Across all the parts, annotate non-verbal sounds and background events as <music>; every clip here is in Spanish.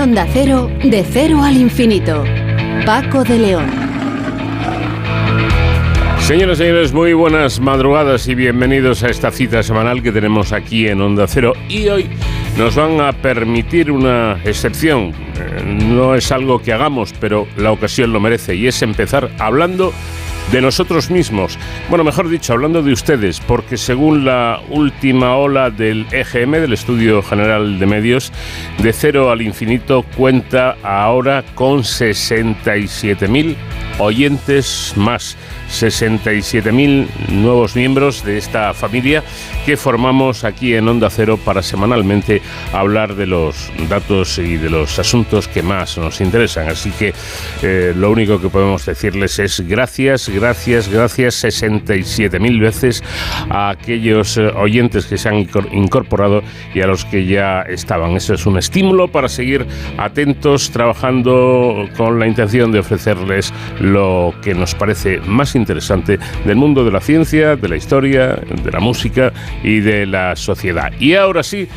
Onda Cero, de cero al infinito. Paco de León. Señoras y señores, muy buenas madrugadas y bienvenidos a esta cita semanal que tenemos aquí en Onda Cero. Y hoy nos van a permitir una excepción. Eh, no es algo que hagamos, pero la ocasión lo merece y es empezar hablando de nosotros mismos. Bueno, mejor dicho, hablando de ustedes, porque según la última ola del EGM, del Estudio General de Medios, de cero al infinito cuenta ahora con 67.000 oyentes más. 67.000 nuevos miembros de esta familia que formamos aquí en Onda Cero para semanalmente hablar de los datos y de los asuntos que más nos interesan. Así que eh, lo único que podemos decirles es gracias, gracias, gracias 67.000 veces a aquellos eh, oyentes que se han incorporado y a los que ya estaban. Eso es un estímulo para seguir atentos, trabajando con la intención de ofrecerles lo que nos parece más interesante del mundo de la ciencia, de la historia, de la música y de la sociedad. Y ahora sí,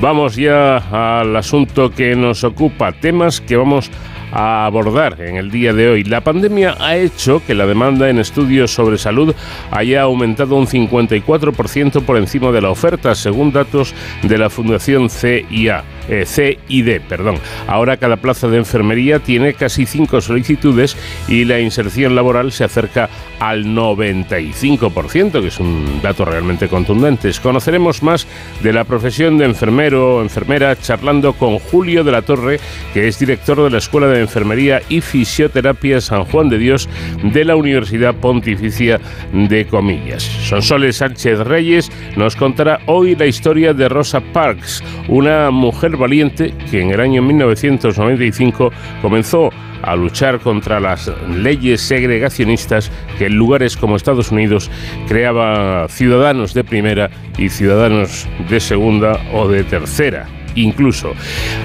vamos ya al asunto que nos ocupa, temas que vamos a abordar en el día de hoy. La pandemia ha hecho que la demanda en estudios sobre salud haya aumentado un 54% por encima de la oferta, según datos de la Fundación CIA. Eh, C y D, perdón. Ahora cada plaza de enfermería tiene casi cinco solicitudes y la inserción laboral se acerca al 95%, que es un dato realmente contundente. Conoceremos más de la profesión de enfermero o enfermera charlando con Julio de la Torre, que es director de la Escuela de Enfermería y Fisioterapia San Juan de Dios de la Universidad Pontificia de Comillas. Sonsoles Sánchez Reyes nos contará hoy la historia de Rosa Parks, una mujer valiente que en el año 1995 comenzó a luchar contra las leyes segregacionistas que en lugares como Estados Unidos creaba ciudadanos de primera y ciudadanos de segunda o de tercera incluso.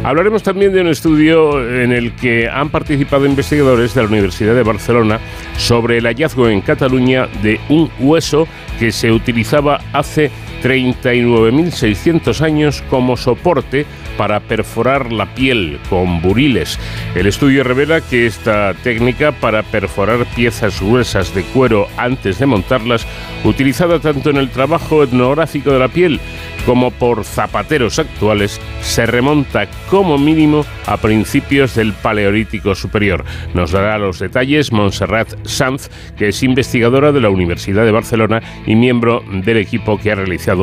Hablaremos también de un estudio en el que han participado investigadores de la Universidad de Barcelona sobre el hallazgo en Cataluña de un hueso que se utilizaba hace 39.600 años como soporte para perforar la piel con buriles. El estudio revela que esta técnica para perforar piezas gruesas de cuero antes de montarlas, utilizada tanto en el trabajo etnográfico de la piel como por zapateros actuales, se remonta como mínimo a principios del Paleolítico Superior. Nos dará los detalles Montserrat Sanz, que es investigadora de la Universidad de Barcelona y miembro del equipo que ha realizado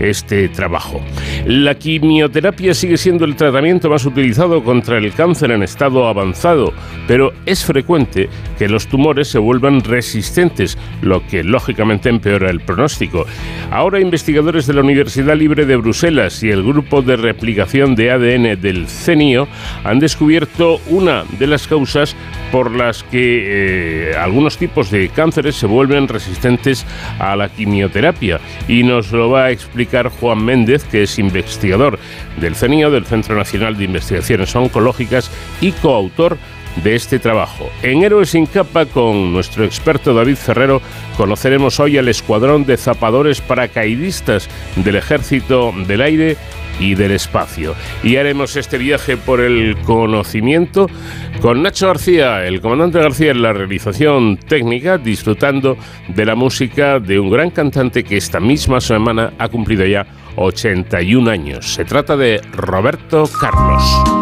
este trabajo. La quimioterapia sigue siendo el tratamiento más utilizado contra el cáncer en estado avanzado, pero es frecuente que los tumores se vuelvan resistentes, lo que lógicamente empeora el pronóstico. Ahora investigadores de la Universidad Libre de Bruselas y el grupo de replicación de ADN del CENIO han descubierto una de las causas por las que eh, algunos tipos de cánceres se vuelven resistentes a la quimioterapia. Y nos lo va a explicar Juan Méndez, que es investigador del CENIO, del Centro Nacional de Investigaciones Oncológicas, y coautor de este trabajo. En Héroes sin capa, con nuestro experto David Ferrero, conoceremos hoy al escuadrón de zapadores paracaidistas del Ejército del Aire y del Espacio. Y haremos este viaje por el conocimiento con Nacho García, el comandante García en la realización técnica, disfrutando de la música de un gran cantante que esta misma semana ha cumplido ya 81 años. Se trata de Roberto Carlos.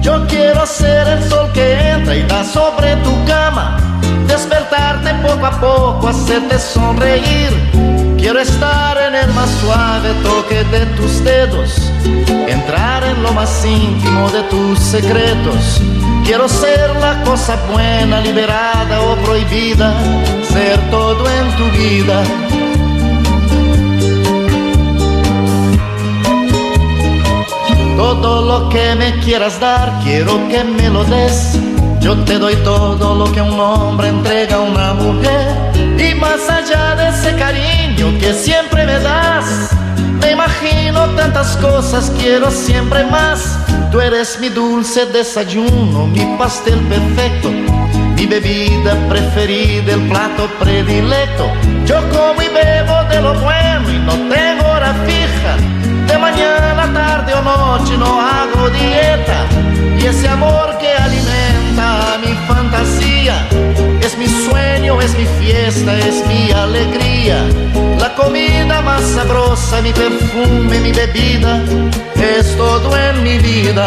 Yo quiero ser el sol que entra y da sobre tu cama despertarte poco a poco, hacerte sonreír. Quiero estar en el más suave toque de tus dedos, entrar en lo más íntimo de tus secretos. Quiero ser la cosa buena, liberada o prohibida, ser todo en tu vida Todo lo que me quieras dar, quiero que me lo des. Yo te doy todo lo que un hombre entrega a una mujer. Y más allá de ese cariño que siempre me das, me imagino tantas cosas, quiero siempre más. Tú eres mi dulce desayuno, mi pastel perfecto, mi bebida preferida, el plato predilecto. Yo como y bebo de lo bueno y no tengo hora fija. De mañana, tarde o noche no hago dieta. Y ese amor que alimenta mi fantasía es mi sueño, es mi fiesta, es mi alegría. La comida más sabrosa, mi perfume, mi bebida, es todo en mi vida.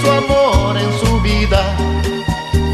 su amor en su vida.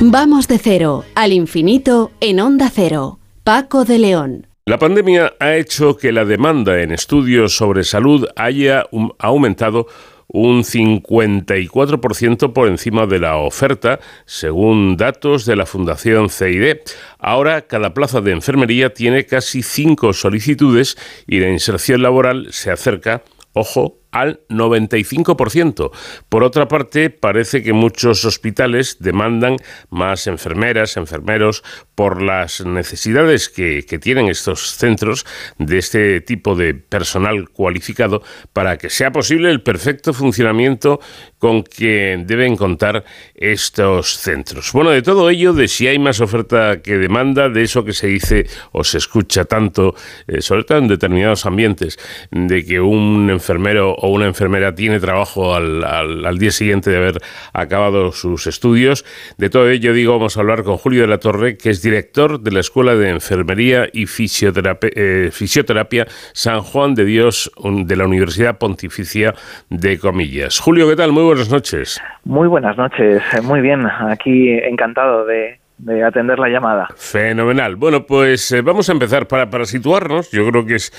Vamos de cero al infinito en Onda Cero. Paco de León. La pandemia ha hecho que la demanda en estudios sobre salud haya um, aumentado un 54% por encima de la oferta, según datos de la Fundación CID. Ahora, cada plaza de enfermería tiene casi cinco solicitudes y la inserción laboral se acerca, ojo, al 95%. Por otra parte, parece que muchos hospitales demandan más enfermeras, enfermeros, por las necesidades que, que, tienen estos centros de este tipo de personal cualificado para que sea posible el perfecto funcionamiento con que deben contar estos centros. Bueno, de todo ello, de si hay más oferta que demanda, de eso que se dice o se escucha tanto, eh, sobre todo en determinados ambientes, de que un enfermero o una enfermera tiene trabajo al, día siguiente de haber acabado sus estudios. De todo ello, digo, vamos a hablar con Julio de la Torre, que es director de la Escuela de Enfermería y Fisioterapia, eh, Fisioterapia San Juan de Dios de la Universidad Pontificia de Comillas. Julio, ¿qué tal? Muy buenas noches. Muy buenas noches, muy bien, aquí encantado de, de atender la llamada. Fenomenal. Bueno, pues eh, vamos a empezar para, para, situarnos. Yo creo que es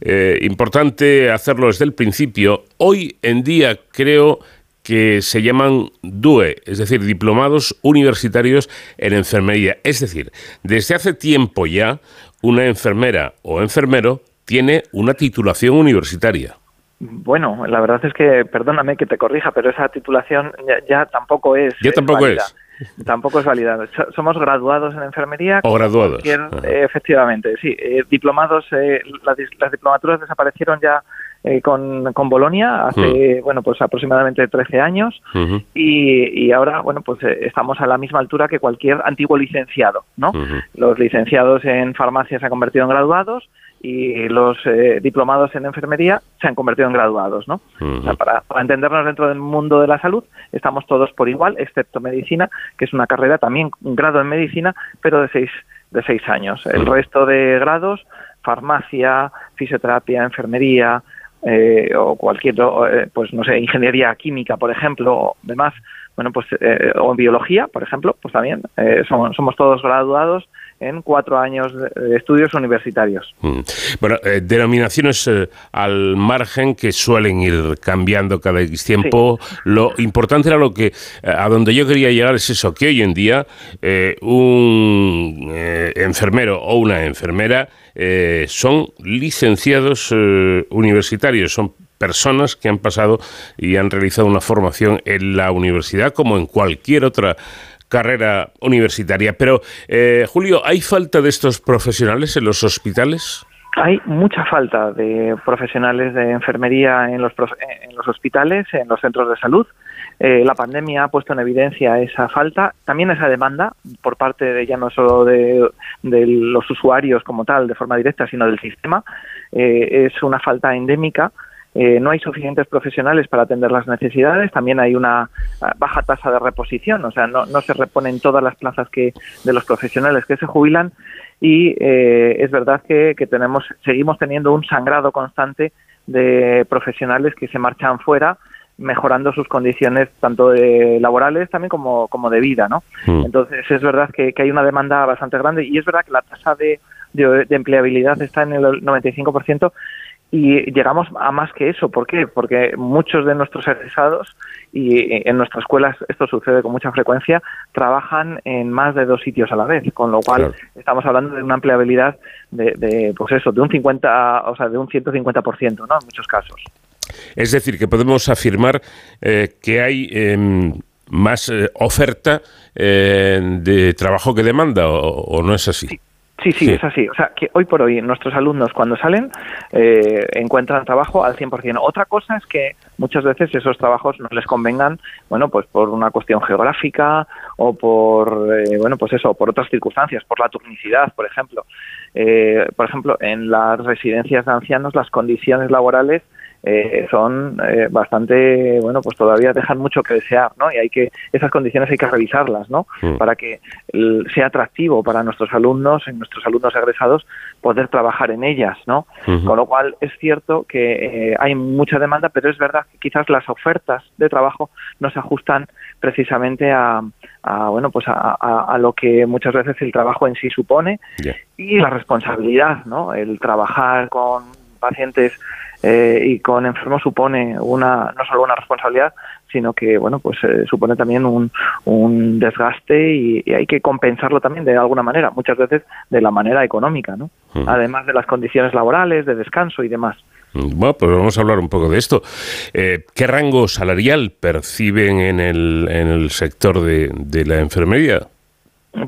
eh, importante hacerlo desde el principio. Hoy en día creo que se llaman DUE, es decir, diplomados universitarios en enfermería. Es decir, desde hace tiempo ya, una enfermera o enfermero tiene una titulación universitaria. Bueno, la verdad es que, perdóname que te corrija, pero esa titulación ya, ya tampoco es. Tampoco válida. es. <laughs> Tampoco es válida. Somos graduados en enfermería. O graduados. Eh, efectivamente, sí. Eh, diplomados, eh, las, las, diplomaturas desaparecieron ya con, con Bolonia hace, uh bueno, pues aproximadamente 13 años. Uh -huh. y, y, ahora, bueno, pues estamos a la misma altura que cualquier antiguo licenciado, ¿no? Uh -huh. Los licenciados en farmacia se han convertido en graduados y los eh, diplomados en enfermería se han convertido en graduados, ¿no? Uh -huh. o sea, para, para, entendernos dentro del mundo de la salud, estamos todos por igual, excepto medicina, que es una carrera también un grado en medicina, pero de seis de seis años. El uh -huh. resto de grados, farmacia, fisioterapia, enfermería, eh, o cualquier, eh, pues no sé, ingeniería química, por ejemplo, o demás, bueno, pues, eh, o en biología, por ejemplo, pues también eh, somos, somos todos graduados en cuatro años de estudios universitarios. Mm. Bueno, eh, denominaciones eh, al margen que suelen ir cambiando cada X tiempo. Sí. Lo importante era lo que, eh, a donde yo quería llegar es eso, que hoy en día eh, un enfermero o una enfermera son licenciados universitarios, son personas que han pasado y han realizado una formación en la universidad como en cualquier otra carrera universitaria. Pero, eh, Julio, ¿hay falta de estos profesionales en los hospitales? Hay mucha falta de profesionales de enfermería en los, en los hospitales, en los centros de salud. Eh, la pandemia ha puesto en evidencia esa falta, también esa demanda por parte de ya no solo de, los usuarios como tal, de forma directa, sino del sistema. Eh, es una falta endémica. Eh, no hay suficientes profesionales para atender las necesidades. También hay una baja tasa de reposición, o sea, no, no se reponen todas las plazas que de los profesionales que se jubilan. Y es verdad que, que tenemos, seguimos teniendo un sangrado constante de profesionales que se marchan fuera mejorando sus condiciones tanto de laborales también como, como de vida, ¿no? Mm. Entonces es verdad que, hay una demanda bastante grande y es verdad que la tasa de, de, empleabilidad está en el 95% y llegamos a más que eso. ¿Por qué? Porque muchos de nuestros egresados, y en nuestras escuelas esto sucede con mucha frecuencia, trabajan en más de dos sitios a la vez, con lo cual estamos hablando de una empleabilidad de, de, pues eso, de un 50, o sea, de un 150%, ¿no? En muchos casos. Es decir, que podemos afirmar eh, que hay em, más eh, oferta eh, de trabajo que demanda, o, no es así? Sí. Sí, es así. O sea, que hoy por hoy nuestros alumnos cuando salen encuentran trabajo al 100%. Otra cosa es que muchas veces esos trabajos no les convengan, bueno, pues por una cuestión geográfica o por, bueno, pues eso, por otras circunstancias, por la turnicidad, por ejemplo. por ejemplo, en las residencias de ancianos las condiciones laborales eh, son eh, bastante, bueno, pues todavía dejan mucho que desear, ¿no? Y hay que, esas condiciones hay que revisarlas, ¿no? Mm. Para que sea atractivo para nuestros alumnos, en nuestros alumnos egresados, poder trabajar en ellas, ¿no? Con lo cual es cierto que eh, hay mucha demanda, pero es verdad que quizás las ofertas de trabajo no se ajustan precisamente a, bueno, pues a, lo que muchas veces el trabajo en sí supone y la responsabilidad, ¿no? El trabajar con pacientes eh, y con enfermos supone una no solo una responsabilidad sino que bueno pues eh, supone también un, un desgaste y, hay que compensarlo también de alguna manera muchas veces de la manera económica no además de las condiciones laborales de descanso y demás bueno, pues vamos a hablar un poco de esto. Eh, ¿Qué rango salarial perciben en el, en el sector de, de la enfermería?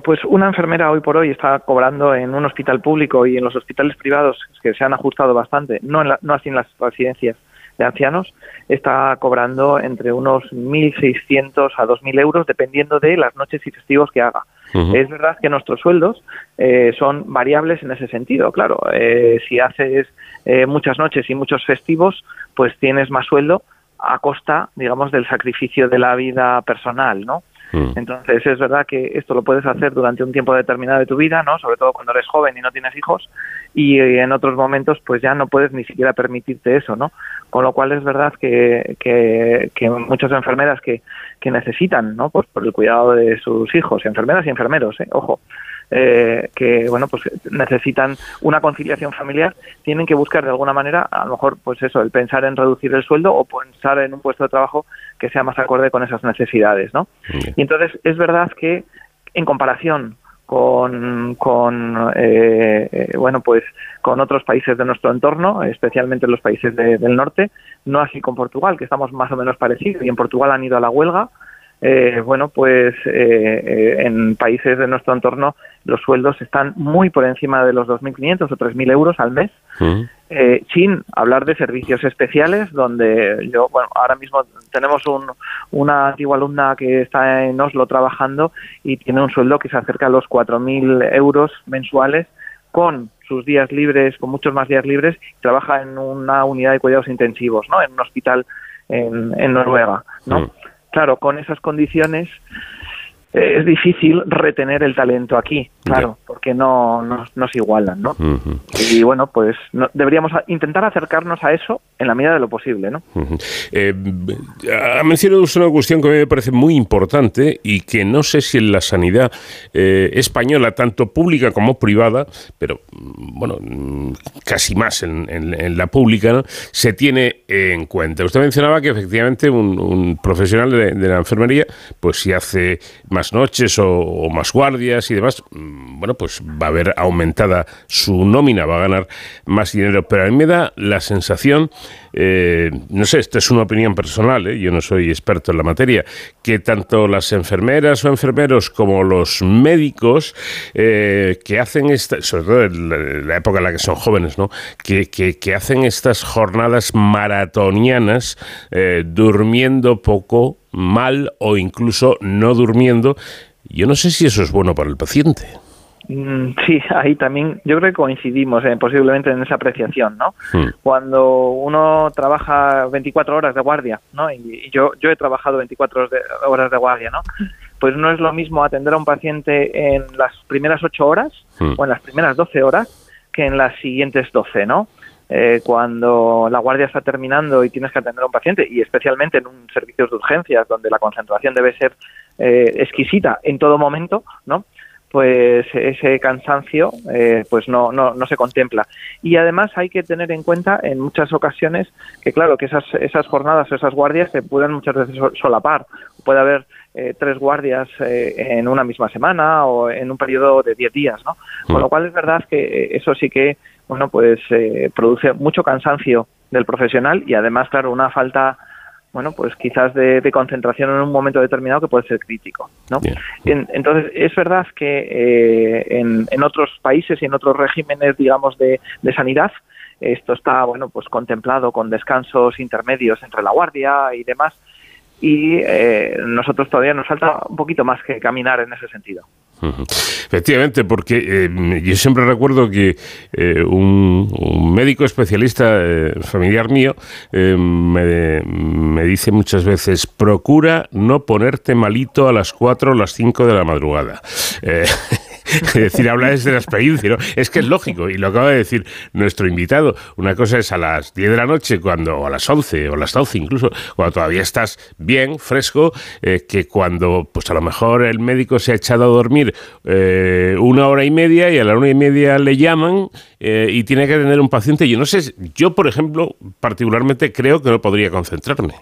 Pues una enfermera hoy por hoy está cobrando en un hospital público y en los hospitales privados que se han ajustado bastante, no, no así en las residencias de ancianos, está cobrando entre unos 1.600 a 2.000 euros dependiendo de las noches y festivos que haga. Es verdad que nuestros sueldos eh, son variables en ese sentido, claro. Eh, si haces eh, muchas noches y muchos festivos, pues tienes más sueldo a costa, digamos, del sacrificio de la vida personal, ¿no? Mm. Entonces es verdad que esto lo puedes hacer durante un tiempo determinado de tu vida, ¿no? Sobre todo cuando eres joven y no tienes hijos y en otros momentos pues ya no puedes ni siquiera permitirte eso, ¿no? Con lo cual es verdad que, que, que muchas enfermeras que, que necesitan, ¿no? Pues por el cuidado de sus hijos, enfermeras y enfermeros, ¿eh? ojo, eh, que bueno pues necesitan una conciliación familiar tienen que buscar de alguna manera a lo mejor pues eso el pensar en reducir el sueldo o pensar en un puesto de trabajo que sea más acorde con esas necesidades no y entonces es verdad que en comparación con, con eh, eh, bueno pues con otros países de nuestro entorno especialmente los países del norte no así con Portugal que estamos más o menos parecidos y en Portugal han ido a la huelga eh, bueno, pues eh, eh, en países de nuestro entorno los sueldos están muy por encima de los 2.500 o 3.000 euros al mes, sin hablar de servicios especiales, donde yo, bueno, ahora mismo tenemos un, una antigua alumna que está en Oslo trabajando y tiene un sueldo que se acerca a los 4.000 euros mensuales con sus días libres, con muchos más días libres, trabaja en una unidad de cuidados intensivos, ¿no? En un hospital en, en Noruega, ¿no? claro, con esas condiciones eh, es difícil retener el talento aquí, claro, porque no, no, se igualan, ¿no? Y bueno, pues deberíamos intentar acercarnos a eso en la medida de lo posible, ¿no? Eh, ha mencionado una cuestión que a mí me parece muy importante y que no sé si en la sanidad eh, española, tanto pública como privada, pero bueno, casi más en, la pública, se tiene en cuenta. Usted mencionaba que efectivamente un, profesional de, de la enfermería, pues si hace más noches o, más guardias y demás, bueno, pues va a haber aumentada su nómina, va a ganar más dinero. Pero a mí me da la sensación, eh, no sé, esta es una opinión personal, ¿eh? yo no soy experto en la materia, que tanto las enfermeras o enfermeros como los médicos eh, que hacen esta, sobre todo en la, época en la que son jóvenes, ¿no? que, que, hacen estas jornadas maratonianas durmiendo poco, mal o incluso no durmiendo, yo no sé si eso es bueno para el paciente. Mm, sí, <laughs> ahí también yo creo que coincidimos eh, posiblemente en esa apreciación, ¿no? Hmm. Cuando uno trabaja 24 horas de guardia, ¿no? Y, yo, yo he trabajado 24 horas de guardia, ¿no? Pues no es lo mismo atender a un paciente en las primeras 8 horas hmm. o en las primeras 12 horas que en las siguientes 12, ¿no? Eh, cuando la guardia está terminando y tienes que atender a un paciente, y especialmente en un servicio de urgencias donde la concentración debe ser eh, exquisita en todo momento, ¿no? Pues ese cansancio eh, pues no, no, no, se contempla. Y además hay que tener en cuenta en muchas ocasiones que claro que esas, esas jornadas o esas guardias se pueden muchas veces solapar. Puede haber eh, tres guardias eh, en una misma semana o en un periodo de diez días, ¿no? Con lo cual es verdad que eso sí que bueno pues produce mucho cansancio del profesional y además claro una falta bueno, pues quizás de, concentración en un momento determinado que puede ser crítico, ¿no? entonces, es verdad que eh, en, otros países y en otros regímenes, digamos, de, sanidad, esto está, bueno, pues contemplado con descansos intermedios entre la guardia y demás, y eh, nosotros todavía nos falta un poquito más que caminar en ese sentido. Efectivamente, porque eh, yo siempre recuerdo que eh, un, médico especialista eh, familiar mío me, me, dice muchas veces, procura no ponerte malito a las 4 o las 5 de la madrugada. <laughs> <laughs> es decir, habla desde la experiencia. Es que es lógico, y lo acaba de decir nuestro invitado. Una cosa es a las 10 de la noche, cuando, o a las 11, o a las 12 incluso, cuando todavía estás bien, fresco, eh, que cuando, pues a lo mejor el médico se ha echado a dormir eh, una hora y media y a la una y media le llaman eh, y tiene que atender un paciente. Yo no sé, yo, por ejemplo, particularmente creo que no podría concentrarme.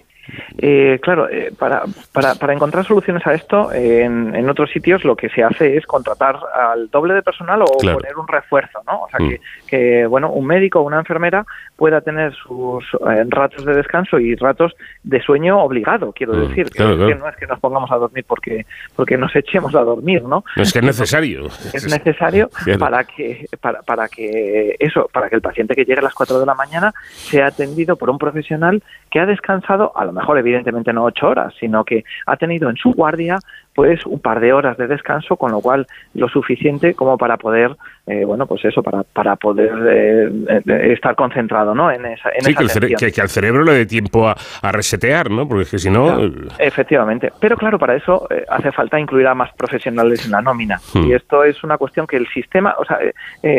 Eh, claro, eh, para, para, para, encontrar soluciones a esto, en, en, otros sitios lo que se hace es contratar al doble de personal o poner un refuerzo, ¿no? O sea, que, mm. que, bueno, un médico o una enfermera pueda tener sus eh, ratos de descanso y ratos de sueño obligado, quiero mm, decir. que, no es que nos pongamos a dormir porque, porque nos echemos a dormir, ¿no? es que es necesario. Es necesario <laughs> para que, para, para que eso, para que el paciente que llegue a las 4 de la mañana sea atendido por un profesional que ha descansado a lo mejor evidentemente no ocho horas, sino que ha tenido en su guardia pues un par de horas de descanso, con lo cual lo suficiente como para poder, eh, bueno, pues eso, para, para poder eh, estar concentrado, ¿no? En esa, en sí, que, al cerebro le dé tiempo a, resetear, ¿no? Porque si no... efectivamente. Pero claro, para eso eh, hace falta incluir a más profesionales en la nómina. Hmm. Y esto es una cuestión que el sistema, o sea,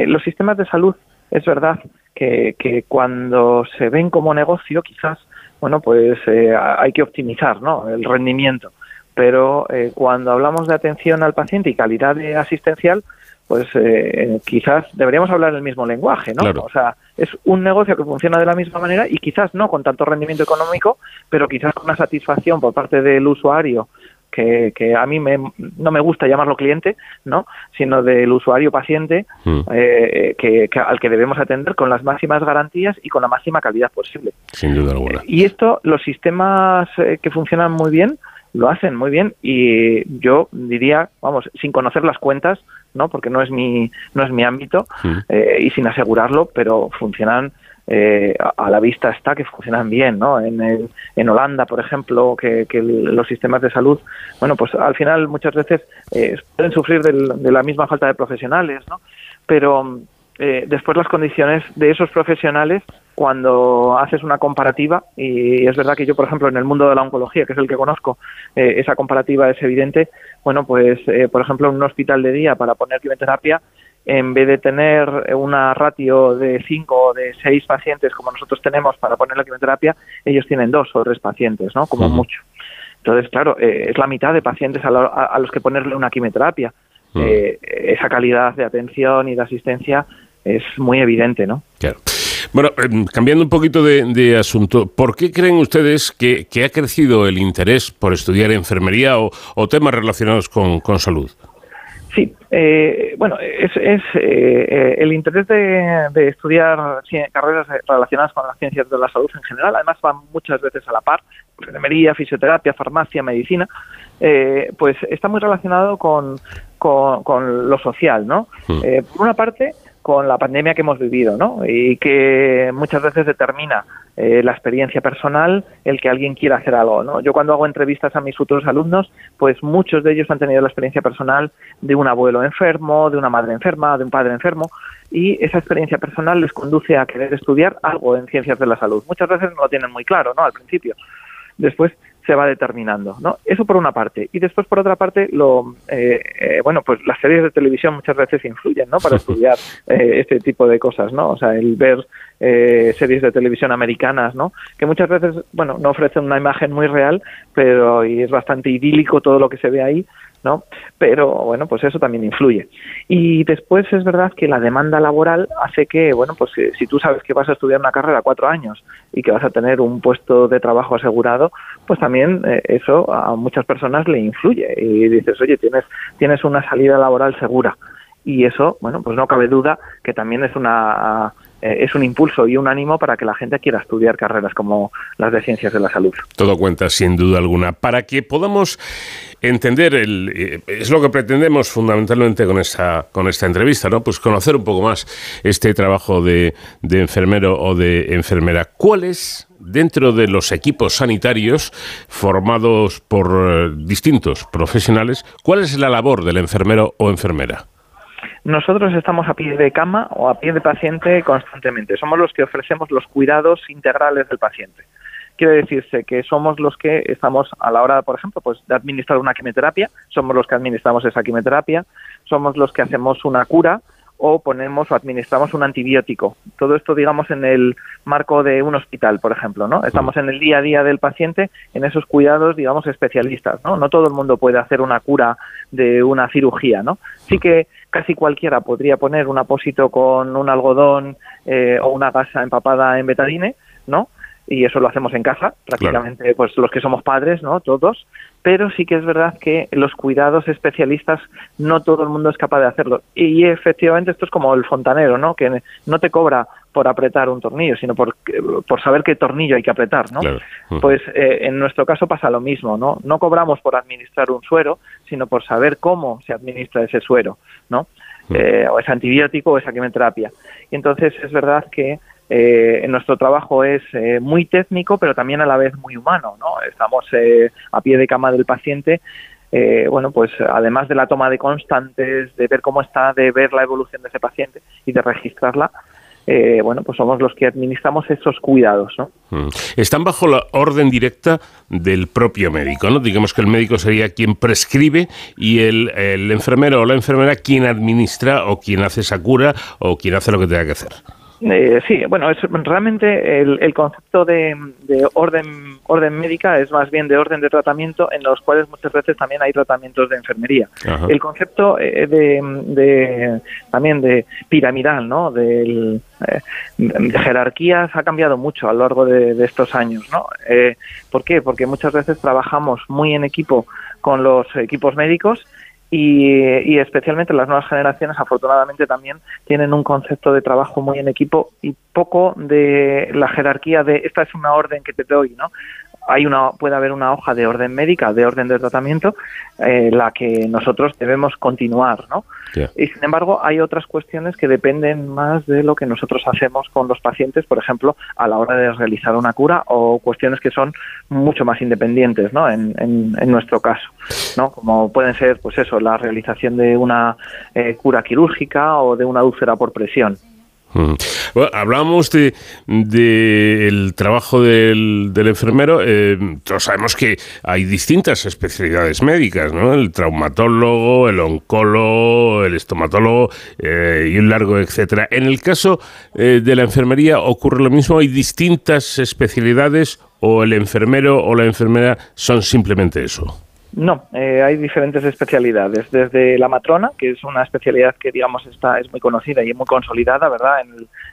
los sistemas de salud, es verdad que, que cuando se ven como negocio, quizás bueno, pues eh, hay que optimizar ¿no? el rendimiento. Pero eh, cuando hablamos de atención al paciente y calidad de asistencial, pues eh, quizás deberíamos hablar el mismo lenguaje, ¿no? O sea, es un negocio que funciona de la misma manera y quizás no con tanto rendimiento económico, pero quizás con una satisfacción por parte del usuario que, a mí no me gusta llamarlo cliente, ¿no? sino del usuario paciente eh, que, al que debemos atender con las máximas garantías y con la máxima calidad posible. Sin duda alguna. y esto, los sistemas eh, que funcionan muy bien, lo hacen muy bien y yo diría, vamos, sin conocer las cuentas, ¿no? porque no es mi, no es mi ámbito hmm. eh, y sin asegurarlo, pero funcionan eh, a la vista está que funcionan bien, ¿no? En, en Holanda, por ejemplo, que, los sistemas de salud, bueno, pues al final muchas veces eh, pueden sufrir de la misma falta de profesionales, ¿no? Pero eh, después las condiciones de esos profesionales cuando haces una comparativa y es verdad que yo por ejemplo en el mundo de la oncología que es el que conozco esa comparativa es evidente bueno pues por ejemplo en un hospital de día para poner quimioterapia en vez de tener una ratio de 5 o de 6 pacientes como nosotros tenemos para poner la quimioterapia, ellos tienen dos o tres pacientes, ¿no? Como mucho. Entonces, claro, eh, es la mitad de pacientes a, los que ponerle una quimioterapia. Eh, esa calidad de atención y de asistencia es muy evidente, ¿no? Claro. Bueno, em, cambiando un poquito de, asunto, ¿por qué creen ustedes que, ha crecido el interés por estudiar enfermería o, temas relacionados con salud? Sí, Eh, bueno, es, es eh, el interés de, estudiar carreras relacionadas con las ciencias de la salud en general, además van muchas veces a la par, enfermería, fisioterapia, farmacia, medicina, eh, pues está muy relacionado con, con, lo social, ¿no? Hmm. por una parte, con la pandemia que hemos vivido, ¿no? Y que muchas veces determina eh, la experiencia personal el que alguien quiera hacer algo, ¿no? Yo cuando hago entrevistas a mis futuros alumnos, pues muchos de ellos han tenido la experiencia personal de un abuelo enfermo, de una madre enferma, de un padre enfermo, y esa experiencia personal les conduce a querer estudiar algo en ciencias de la salud. Muchas veces no lo tienen muy claro, ¿no? Al principio. Después se va determinando, ¿no? Eso por una parte. Y después, por otra parte, lo, eh, eh, bueno, pues las series de televisión muchas veces influyen, ¿no? Para <laughs> estudiar eh, este tipo de cosas, ¿no? O sea, el ver series de televisión americanas, ¿no? Que muchas veces, bueno, no ofrecen una imagen muy real, pero y es bastante idílico todo lo que se ve ahí, ¿no? Pero bueno, pues eso también influye. Y después es verdad que la demanda laboral hace que, bueno, pues eh, si tú sabes que vas a estudiar una carrera cuatro años y que vas a tener un puesto de trabajo asegurado, pues también eh, eso a muchas personas le influye y dices, oye, tienes, tienes una salida laboral segura. Y eso, bueno, pues no cabe duda que también es una es un impulso y un ánimo para que la gente quiera estudiar carreras como las de ciencias de la salud. Todo cuenta, sin duda alguna. Para que podamos entender, el, eh, es lo que pretendemos fundamentalmente con esta, con esta entrevista, ¿no? Pues conocer un poco más este trabajo de, de enfermero o de enfermera. ¿Cuál es dentro de los equipos sanitarios formados por eh, distintos profesionales, ¿cuál es la labor del enfermero o enfermera? Nosotros estamos a pie de cama o a pie de paciente constantemente. Somos los que ofrecemos los cuidados integrales del paciente. Quiere decirse que somos los que estamos a la hora, por ejemplo, pues de administrar una quimioterapia, somos los que administramos esa quimioterapia, somos los que hacemos una cura o ponemos o administramos un antibiótico. Todo esto, digamos, en el marco de un hospital, por ejemplo, ¿no? Estamos en el día a día del paciente en esos cuidados, digamos, especialistas, ¿no? No todo el mundo puede hacer una cura de una cirugía, ¿no? Sí que casi cualquiera podría poner un apósito con un algodón eh, o una gasa empapada en betadine, ¿no? Y eso lo hacemos en casa, prácticamente pues los que somos padres, ¿no? Todos, pero sí que es verdad que los cuidados especialistas no todo el mundo es capaz de hacerlo. Y efectivamente esto es como el fontanero, ¿no? Que no te cobra por apretar un tornillo, sino por, por saber qué tornillo hay que apretar, ¿no? Pues eh, en nuestro caso pasa lo mismo, ¿no? No cobramos por administrar un suero, sino por saber cómo se administra ese suero, ¿no? Eh, o ese antibiótico o esa quimioterapia. Y entonces es verdad que eh, nuestro trabajo es eh, muy técnico, pero también a la vez muy humano, ¿no? Estamos a pie de cama del paciente bueno, pues además de la toma de constantes, de ver cómo está, de ver la evolución de ese paciente y de registrarla, eh, bueno, pues somos los que administramos esos cuidados. Mm. Están bajo la orden directa del propio médico, ¿no? Digamos que el médico sería quien prescribe y el, el enfermero o la enfermera quien administra o quien hace esa cura o quien hace lo que tenga que hacer. Eh, sí, bueno, es realmente el, concepto de, orden orden médica es más bien de orden de tratamiento, en los cuales muchas veces también hay tratamientos de enfermería. El concepto eh, de, también de piramidal, ¿no? Eh, de jerarquías ha cambiado mucho a lo largo de, estos años, ¿no? ¿Por qué? Porque muchas veces trabajamos muy en equipo con los equipos médicos y, especialmente las nuevas generaciones afortunadamente también tienen un concepto de trabajo muy en equipo y poco de la jerarquía de esta es una orden que te doy, ¿no? Hay una puede haber una hoja de orden médica, de orden de tratamiento, eh, la que nosotros debemos continuar, ¿no? Y sin embargo, hay otras cuestiones que dependen más de lo que nosotros hacemos con los pacientes, por ejemplo, a la hora de realizar una cura o cuestiones que son mucho más independientes, ¿no? En, en, nuestro caso, ¿no? Como pueden ser, pues eso, la realización de una eh, cura quirúrgica o de una úlcera por presión. Bueno, hablamos de del trabajo del, del enfermero. Eh, todos sabemos que hay distintas especialidades médicas, ¿no? El traumatólogo, el oncólogo, el estomatólogo eh, y un largo etcétera. En el caso eh, de la enfermería ocurre lo mismo. Hay distintas especialidades o el enfermero o la enfermera son simplemente eso. No, eh, hay diferentes especialidades. Desde la matrona, que es una especialidad que, digamos, está es muy conocida y muy consolidada, ¿verdad?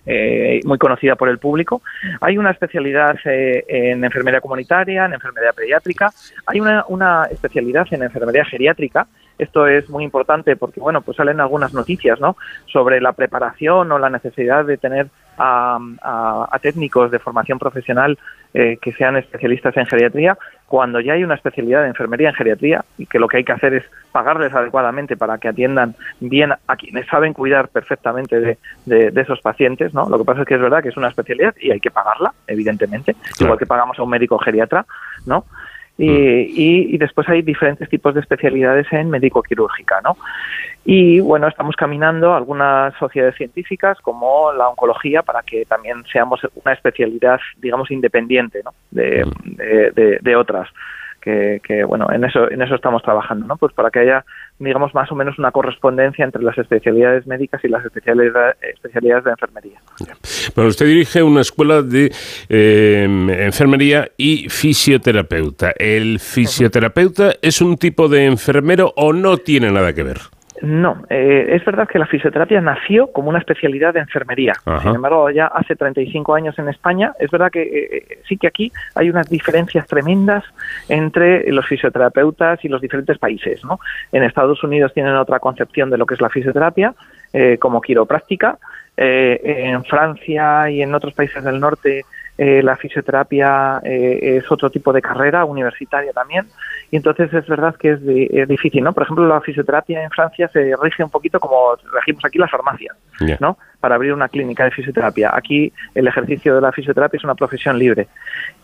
Eh, muy conocida por el público. Hay una especialidad eh, en enfermería comunitaria, en enfermería pediátrica. Hay una, una especialidad en enfermería geriátrica. Esto es muy importante porque, bueno, pues salen algunas noticias, ¿no? Sobre la preparación o la necesidad de tener a, técnicos de formación profesional eh, que sean especialistas en geriatría, cuando ya hay una especialidad de enfermería en geriatría y que lo que hay que hacer es pagarles adecuadamente para que atiendan bien a quienes saben cuidar perfectamente de, de, esos pacientes, ¿no? Lo que pasa es que es verdad que es una especialidad y hay que pagarla, evidentemente, igual que pagamos a un médico geriatra, ¿no? Mm. Y, y, después hay diferentes tipos de especialidades en médico-quirúrgica, ¿no? Y bueno, estamos caminando algunas sociedades científicas como la oncología para que también seamos una especialidad, digamos, independiente ¿no? de, mm. de, otras. Que, que, bueno, en eso, en eso estamos trabajando, ¿no? Pues para que haya, digamos, más o menos una correspondencia entre las especialidades médicas y las especialidades, especialidades de enfermería. Bueno, usted dirige una escuela de eh, enfermería y fisioterapeuta. ¿El fisioterapeuta es un tipo de enfermero o no tiene nada que ver? No, eh, es verdad que la fisioterapia nació como una especialidad de enfermería. Sin embargo, ya hace 35 años en España, es verdad que eh, eh, sí que aquí hay unas diferencias tremendas entre los fisioterapeutas y los diferentes países. ¿no? En Estados Unidos tienen otra concepción de lo que es la fisioterapia, como quiropráctica. en Francia y en otros países del norte eh, la fisioterapia eh, es otro tipo de carrera universitaria también y entonces es verdad que es, difícil, ¿no? Por ejemplo, la fisioterapia en Francia se rige un poquito como regimos aquí las farmacias, ¿no? Para abrir una clínica de fisioterapia. Aquí el ejercicio de la fisioterapia es una profesión libre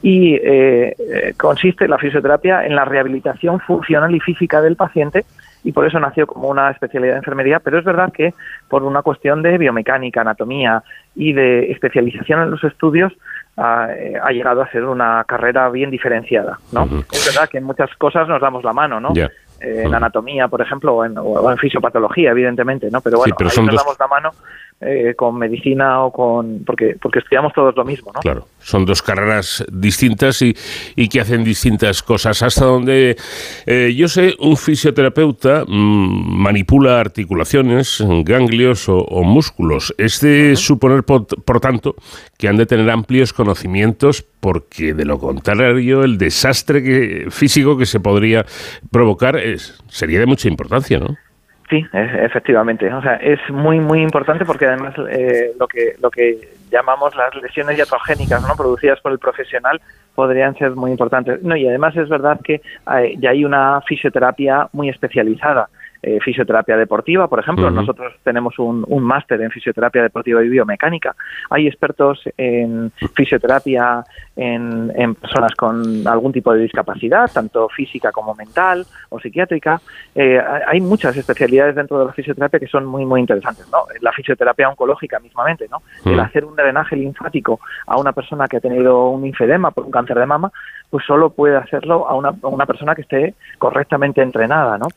y eh, consiste la fisioterapia en la rehabilitación funcional y física del paciente y por eso nació como una especialidad de enfermería, pero es verdad que por una cuestión de biomecánica, anatomía y de especialización en los estudios, eh, ha, llegado a ser una carrera bien diferenciada, ¿no? Es verdad que en muchas cosas nos damos la mano, ¿no? Eh, en anatomía, por ejemplo, o en, o en, fisiopatología, evidentemente, ¿no? Pero bueno, ahí nos damos la mano eh, con medicina o con... Porque, porque estudiamos todos lo mismo, ¿no? Claro, son dos carreras distintas y, y que hacen distintas cosas. Hasta donde eh, yo sé, un fisioterapeuta mm, manipula articulaciones, ganglios o, músculos. Es de suponer, por, tanto, que han de tener amplios conocimientos porque de lo contrario el desastre que, físico que se podría provocar es, sería de mucha importancia, ¿no? Sí, efectivamente. O sea, es muy muy importante porque además eh, lo que lo que llamamos las lesiones iatrogénicas, ¿no? producidas por el profesional podrían ser muy importantes. No, y además es verdad que hay, ya hay una fisioterapia muy especializada. Eh, fisioterapia deportiva, por ejemplo. Nosotros tenemos un, un máster en fisioterapia deportiva y biomecánica. Hay expertos en fisioterapia en, personas con algún tipo de discapacidad, tanto física como mental o psiquiátrica. Eh, hay muchas especialidades dentro de la fisioterapia que son muy, muy interesantes. ¿no? La fisioterapia oncológica mismamente, ¿no? El hacer un drenaje linfático a una persona que ha tenido un infedema por un cáncer de mama, pues solo puede hacerlo a una, a una persona que esté correctamente entrenada, ¿no?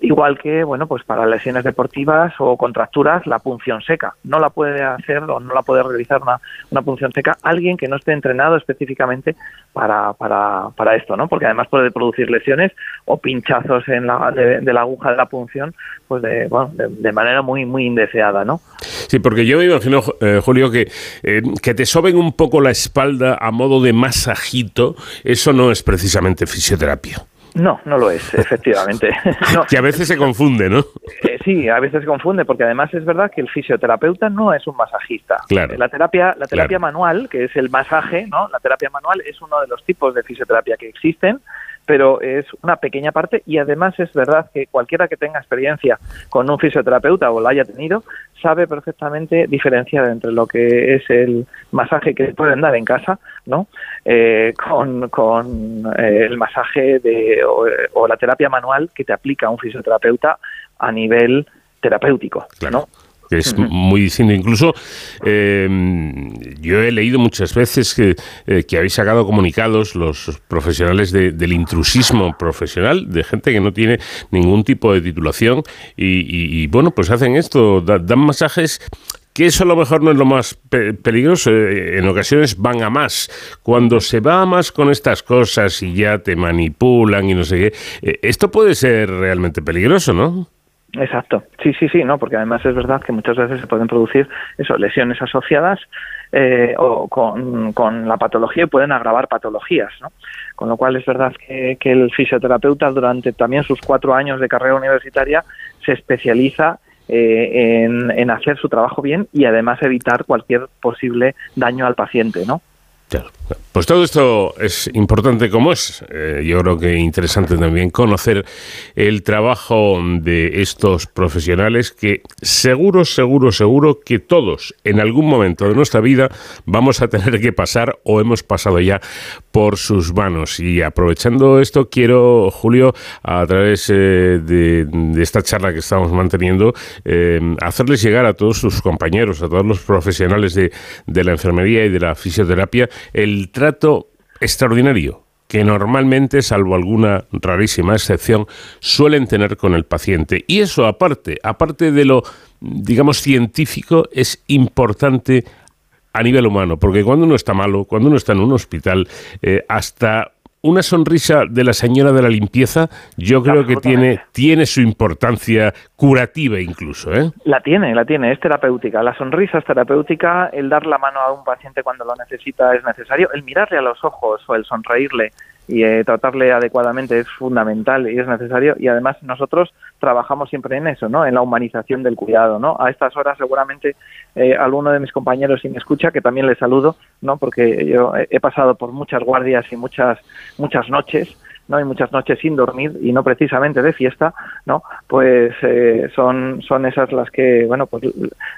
Igual que, bueno, pues para lesiones deportivas o contracturas, la punción seca. No la puede hacer o no la puede realizar una, una punción seca alguien que no esté entrenado específicamente para, para, para esto, ¿no? Porque además puede producir lesiones o pinchazos en la, de, la aguja de la punción, pues de, bueno, de, manera muy, muy indeseada, ¿no? Sí, porque yo me imagino, eh, Julio, que, eh, que te soben un poco la espalda a modo de masajito, eso no es precisamente fisioterapia. No, no lo es, efectivamente. <laughs> <laughs> Que a veces se confunde, ¿no? Eh, sí, a veces se confunde, porque además es verdad que el fisioterapeuta no es un masajista. Claro. La terapia, la terapia manual, que es el masaje, ¿no? La terapia manual es uno de los tipos de fisioterapia que existen pero es una pequeña parte y además es verdad que cualquiera que tenga experiencia con un fisioterapeuta o la haya tenido sabe perfectamente diferenciar entre lo que es el masaje que pueden dar en casa, ¿no? Eh, con, con eh, el masaje de, o, la terapia manual que te aplica un fisioterapeuta a nivel terapéutico, ¿no? Que es muy distinto. Incluso eh, yo he leído muchas veces que, eh, que habéis sacado comunicados los profesionales del intrusismo profesional, de gente que no tiene ningún tipo de titulación y, bueno, pues hacen esto, dan masajes que eso a lo mejor no es lo más peligroso, eh, en ocasiones van a más. Cuando se va a más con estas cosas y ya te manipulan y no sé qué, eh, esto puede ser realmente peligroso, ¿no? Exacto, sí, sí, sí, no, porque además es verdad que muchas veces se pueden producir eso, lesiones asociadas eh, o con, con, la patología y pueden agravar patologías, ¿no? Con lo cual es verdad que, que el fisioterapeuta durante también sus cuatro años de carrera universitaria se especializa eh, en, en, hacer su trabajo bien y además evitar cualquier posible daño al paciente, ¿no? Pues todo esto es importante como es. Eh, yo creo que interesante también conocer el trabajo de estos profesionales que seguro, seguro, seguro que todos en algún momento de nuestra vida vamos a tener que pasar o hemos pasado ya por sus manos. Y aprovechando esto, quiero, Julio, a través eh, de, esta charla que estamos manteniendo, eh, hacerles llegar a todos sus compañeros, a todos los profesionales de, de la enfermería y de la fisioterapia, el trato extraordinario que normalmente, salvo alguna rarísima excepción, suelen tener con el paciente. Y eso aparte, aparte de lo, digamos, científico, es importante a nivel humano, porque cuando uno está malo, cuando uno está en un hospital, eh, hasta una sonrisa de la señora de la limpieza, yo creo que tiene, tiene su importancia curativa incluso. ¿eh? La tiene, la tiene, es terapéutica. La sonrisa es terapéutica, el dar la mano a un paciente cuando lo necesita es necesario, el mirarle a los ojos o el sonreírle y eh, tratarle adecuadamente es fundamental y es necesario y además nosotros trabajamos siempre en eso, ¿no? En la humanización del cuidado, ¿no? A estas horas seguramente eh, alguno de mis compañeros si me escucha que también le saludo, ¿no? Porque yo he pasado por muchas guardias y muchas muchas noches no hay muchas noches sin dormir y no precisamente de fiesta no pues eh, son son esas las que bueno pues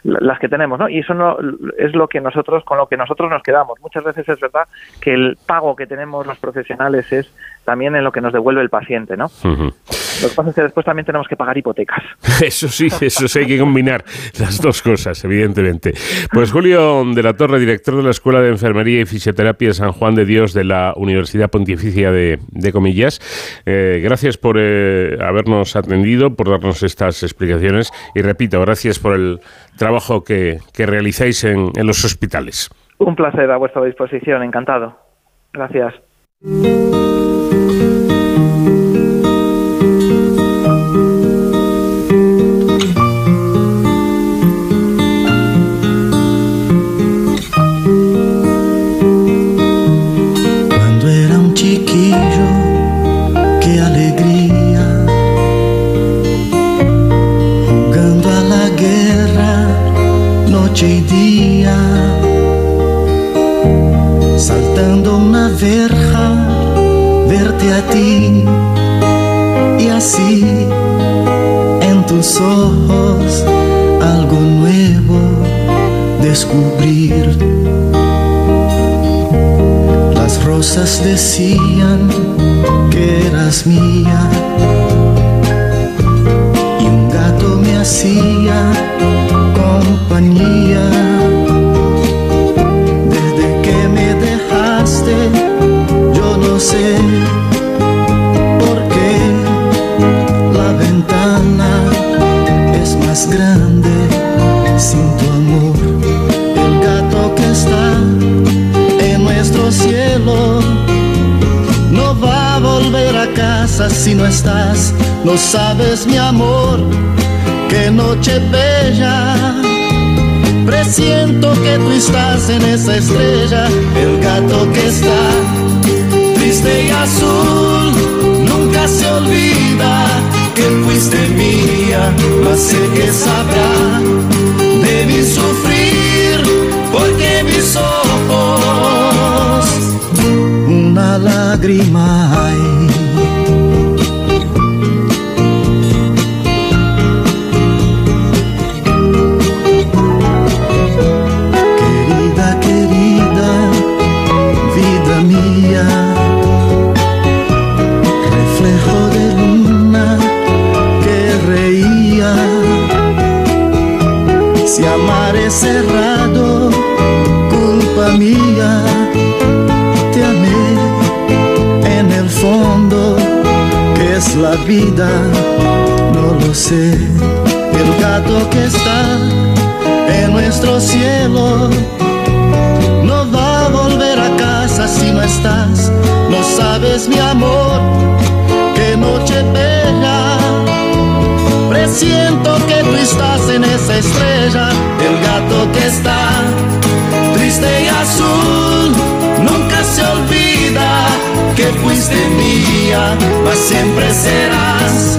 las que tenemos no y eso no es lo que nosotros con lo que nosotros nos quedamos. Muchas veces es verdad que el pago que tenemos los profesionales es también en lo que nos devuelve el paciente no lo que pasa es que después también tenemos que pagar hipotecas. <laughs> Eso sí, eso sí, hay que combinar las dos cosas, evidentemente. Pues Julio de la Torre, director de la Escuela de Enfermería y Fisioterapia San Juan de Dios de la Universidad Pontificia de, Comillas, eh, gracias por eh, habernos atendido, por darnos estas explicaciones y repito, gracias por el trabajo que, que realizáis en, en los hospitales. Un placer a vuestra disposición, encantado. Gracias. esqueci No sabes, mi amor, qué noche bella. Presiento que tú estás en esa estrella, el gato que está triste y azul, nunca se olvida que fuiste mía, mas sé que sabrá de mi sufrir, porque mis ojos una lágrima. No lo sé, el gato que está en nuestro cielo. No va a volver a casa si no estás, no sabes mi amor, qué noche bella. Presiento que tú estás en esa estrella, fuiste mía, mas siempre serás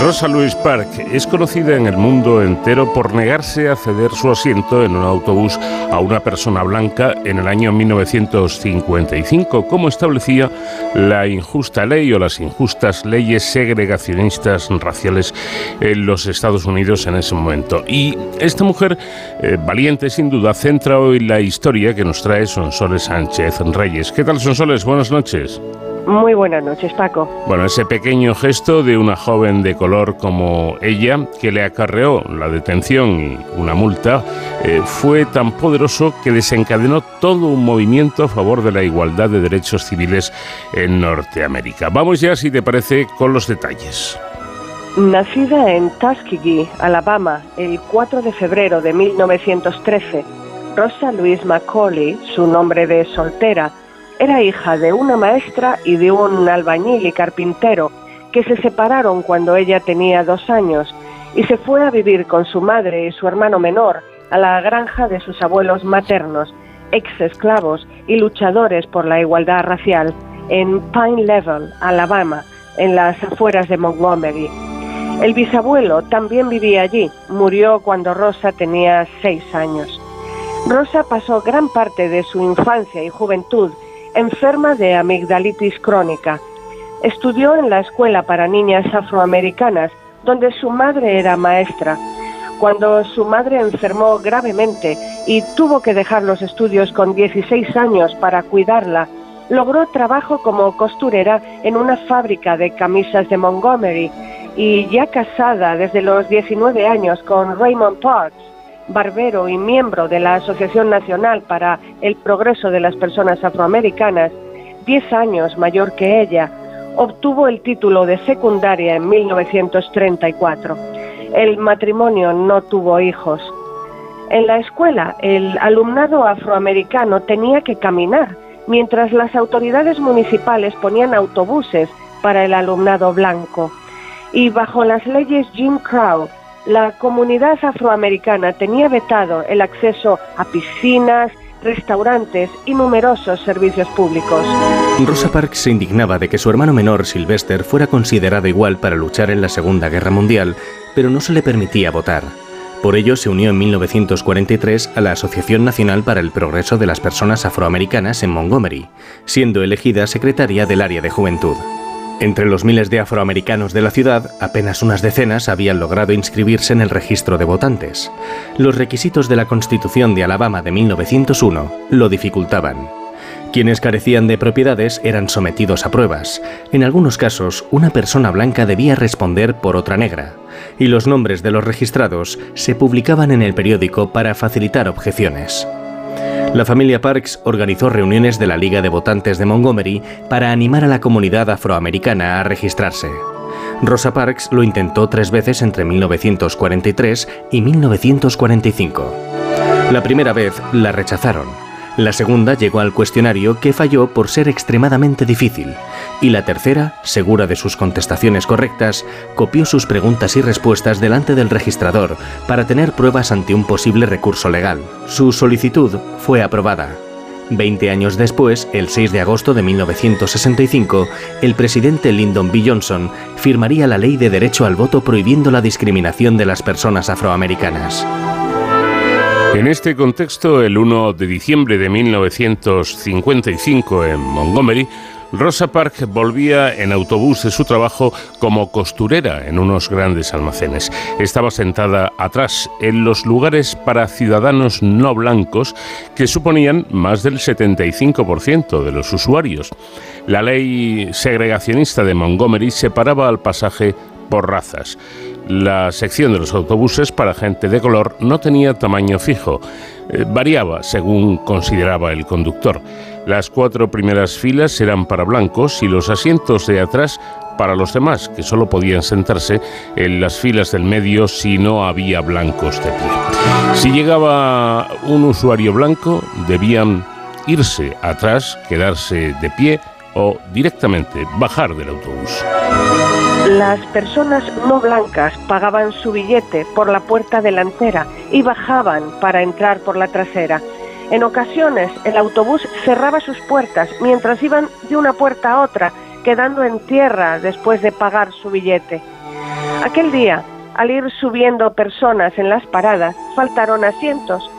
Rosa Louise Park es conocida en el mundo entero por negarse a ceder su asiento en un autobús a una persona blanca en el año 1955, como establecía la injusta ley o las injustas leyes segregacionistas raciales en los Estados Unidos en ese momento. Y esta mujer, eh, valiente sin duda, centra hoy la historia que nos trae Sonsoles Sánchez Reyes. ¿Qué tal, Sonsoles? Buenas noches. Muy buenas noches, Paco. Bueno, ese pequeño gesto de una joven de color como ella, que le acarreó la detención y una multa, eh, fue tan poderoso que desencadenó todo un movimiento a favor de la igualdad de derechos civiles en Norteamérica. Vamos ya, si te parece, con los detalles. Nacida en Tuskegee, Alabama, el 4 de febrero de 1913, Rosa Louise Macaulay, su nombre de soltera, era hija de una maestra y de un albañil y carpintero que se separaron cuando ella tenía dos años y se fue a vivir con su madre y su hermano menor a la granja de sus abuelos maternos, ex esclavos y luchadores por la igualdad racial, en Pine Level, Alabama, en las afueras de Montgomery. El bisabuelo también vivía allí, murió cuando Rosa tenía seis años. Rosa pasó gran parte de su infancia y juventud enferma de amigdalitis crónica. Estudió en la escuela para niñas afroamericanas, donde su madre era maestra. Cuando su madre enfermó gravemente y tuvo que dejar los estudios con 16 años para cuidarla, logró trabajo como costurera en una fábrica de camisas de Montgomery y ya casada desde los 19 años con Raymond Parks, barbero y miembro de la Asociación Nacional para el Progreso de las Personas Afroamericanas, 10 años mayor que ella, obtuvo el título de secundaria en 1934. El matrimonio no tuvo hijos. En la escuela, el alumnado afroamericano tenía que caminar, mientras las autoridades municipales ponían autobuses para el alumnado blanco. Y bajo las leyes Jim Crow, la comunidad afroamericana tenía vetado el acceso a piscinas, restaurantes y numerosos servicios públicos. Rosa Parks se indignaba de que su hermano menor, Sylvester, fuera considerado igual para luchar en la Segunda Guerra Mundial, pero no se le permitía votar. Por ello se unió en 1943 a la Asociación Nacional para el Progreso de las Personas Afroamericanas en Montgomery, siendo elegida secretaria del área de juventud. Entre los miles de afroamericanos de la ciudad, apenas unas decenas habían logrado inscribirse en el registro de votantes. Los requisitos de la Constitución de Alabama de 1901 lo dificultaban. Quienes carecían de propiedades eran sometidos a pruebas. En algunos casos, una persona blanca debía responder por otra negra, y los nombres de los registrados se publicaban en el periódico para facilitar objeciones. La familia Parks organizó reuniones de la Liga de Votantes de Montgomery para animar a la comunidad afroamericana a registrarse. Rosa Parks lo intentó tres veces entre 1943 y 1945. La primera vez la rechazaron. La segunda llegó al cuestionario que falló por ser extremadamente difícil. Y la tercera, segura de sus contestaciones correctas, copió sus preguntas y respuestas delante del registrador para tener pruebas ante un posible recurso legal. Su solicitud fue aprobada. Veinte años después, el 6 de agosto de 1965, el presidente Lyndon B. Johnson firmaría la ley de derecho al voto prohibiendo la discriminación de las personas afroamericanas. En este contexto, el 1 de diciembre de 1955 en Montgomery, Rosa Parks volvía en autobús de su trabajo como costurera en unos grandes almacenes. Estaba sentada atrás, en los lugares para ciudadanos no blancos que suponían más del 75% de los usuarios. La ley segregacionista de Montgomery separaba al pasaje por razas. La sección de los autobuses para gente de color no tenía tamaño fijo, eh, variaba según consideraba el conductor. Las cuatro primeras filas eran para blancos y los asientos de atrás para los demás, que solo podían sentarse en las filas del medio si no había blancos de pie. Si llegaba un usuario blanco, debían irse atrás, quedarse de pie o directamente bajar del autobús. Las personas no blancas pagaban su billete por la puerta delantera y bajaban para entrar por la trasera. En ocasiones el autobús cerraba sus puertas mientras iban de una puerta a otra, quedando en tierra después de pagar su billete. Aquel día, al ir subiendo personas en las paradas, faltaron asientos.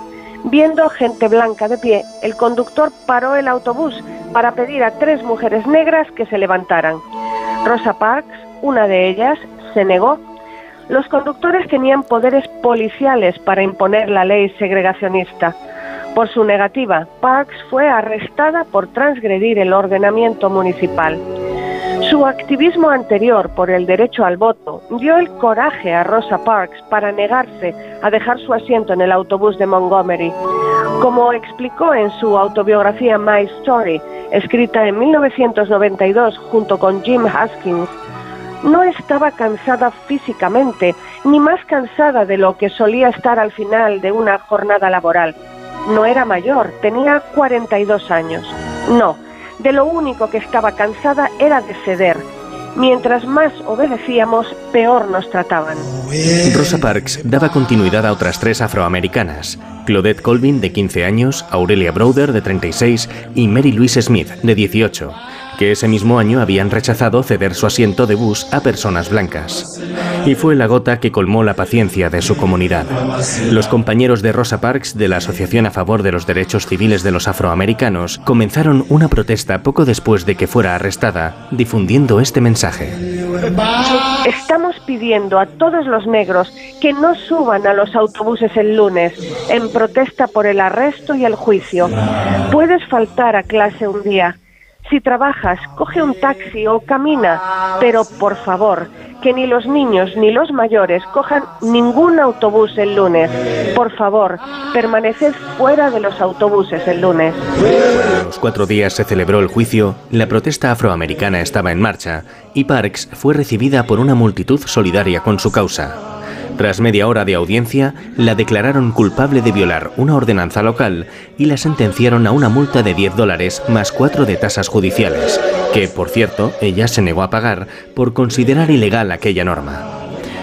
Viendo gente blanca de pie, el conductor paró el autobús para pedir a tres mujeres negras que se levantaran. Rosa Parks, una de ellas se negó. Los conductores tenían poderes policiales para imponer la ley segregacionista. Por su negativa, Parks fue arrestada por transgredir el ordenamiento municipal. Su activismo anterior por el derecho al voto dio el coraje a Rosa Parks para negarse a dejar su asiento en el autobús de Montgomery. Como explicó en su autobiografía My Story, escrita en 1992 junto con Jim Haskins, no estaba cansada físicamente, ni más cansada de lo que solía estar al final de una jornada laboral. No era mayor, tenía 42 años. No, de lo único que estaba cansada era de ceder. Mientras más obedecíamos, peor nos trataban. Rosa Parks daba continuidad a otras tres afroamericanas, Claudette Colvin, de 15 años, Aurelia Browder, de 36, y Mary Louise Smith, de 18 que ese mismo año habían rechazado ceder su asiento de bus a personas blancas. Y fue la gota que colmó la paciencia de su comunidad. Los compañeros de Rosa Parks de la Asociación a favor de los derechos civiles de los afroamericanos comenzaron una protesta poco después de que fuera arrestada, difundiendo este mensaje. Estamos pidiendo a todos los negros que no suban a los autobuses el lunes en protesta por el arresto y el juicio. Puedes faltar a clase un día si trabajas, coge un taxi o camina, pero por favor, que ni los niños ni los mayores cojan ningún autobús el lunes. Por favor, permaneced fuera de los autobuses el lunes. Cuando los cuatro días se celebró el juicio, la protesta afroamericana estaba en marcha y Parks fue recibida por una multitud solidaria con su causa. Tras media hora de audiencia, la declararon culpable de violar una ordenanza local y la sentenciaron a una multa de 10 dólares más cuatro de tasas judiciales, que, por cierto, ella se negó a pagar por considerar ilegal aquella norma.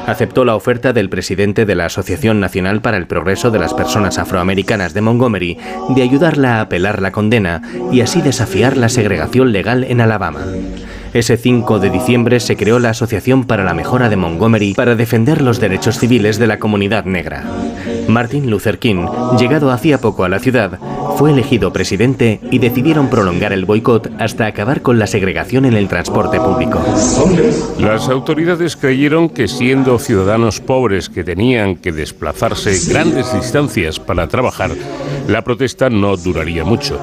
Aceptó la oferta del presidente de la Asociación Nacional para el Progreso de las Personas Afroamericanas de Montgomery de ayudarla a apelar la condena y así desafiar la segregación legal en Alabama. Ese 5 de diciembre se creó la Asociación para la Mejora de Montgomery para defender los derechos civiles de la comunidad negra. Martin Luther King, llegado hacía poco a la ciudad, fue elegido presidente y decidieron prolongar el boicot hasta acabar con la segregación en el transporte público. Las autoridades creyeron que siendo ciudadanos pobres que tenían que desplazarse grandes distancias para trabajar, la protesta no duraría mucho,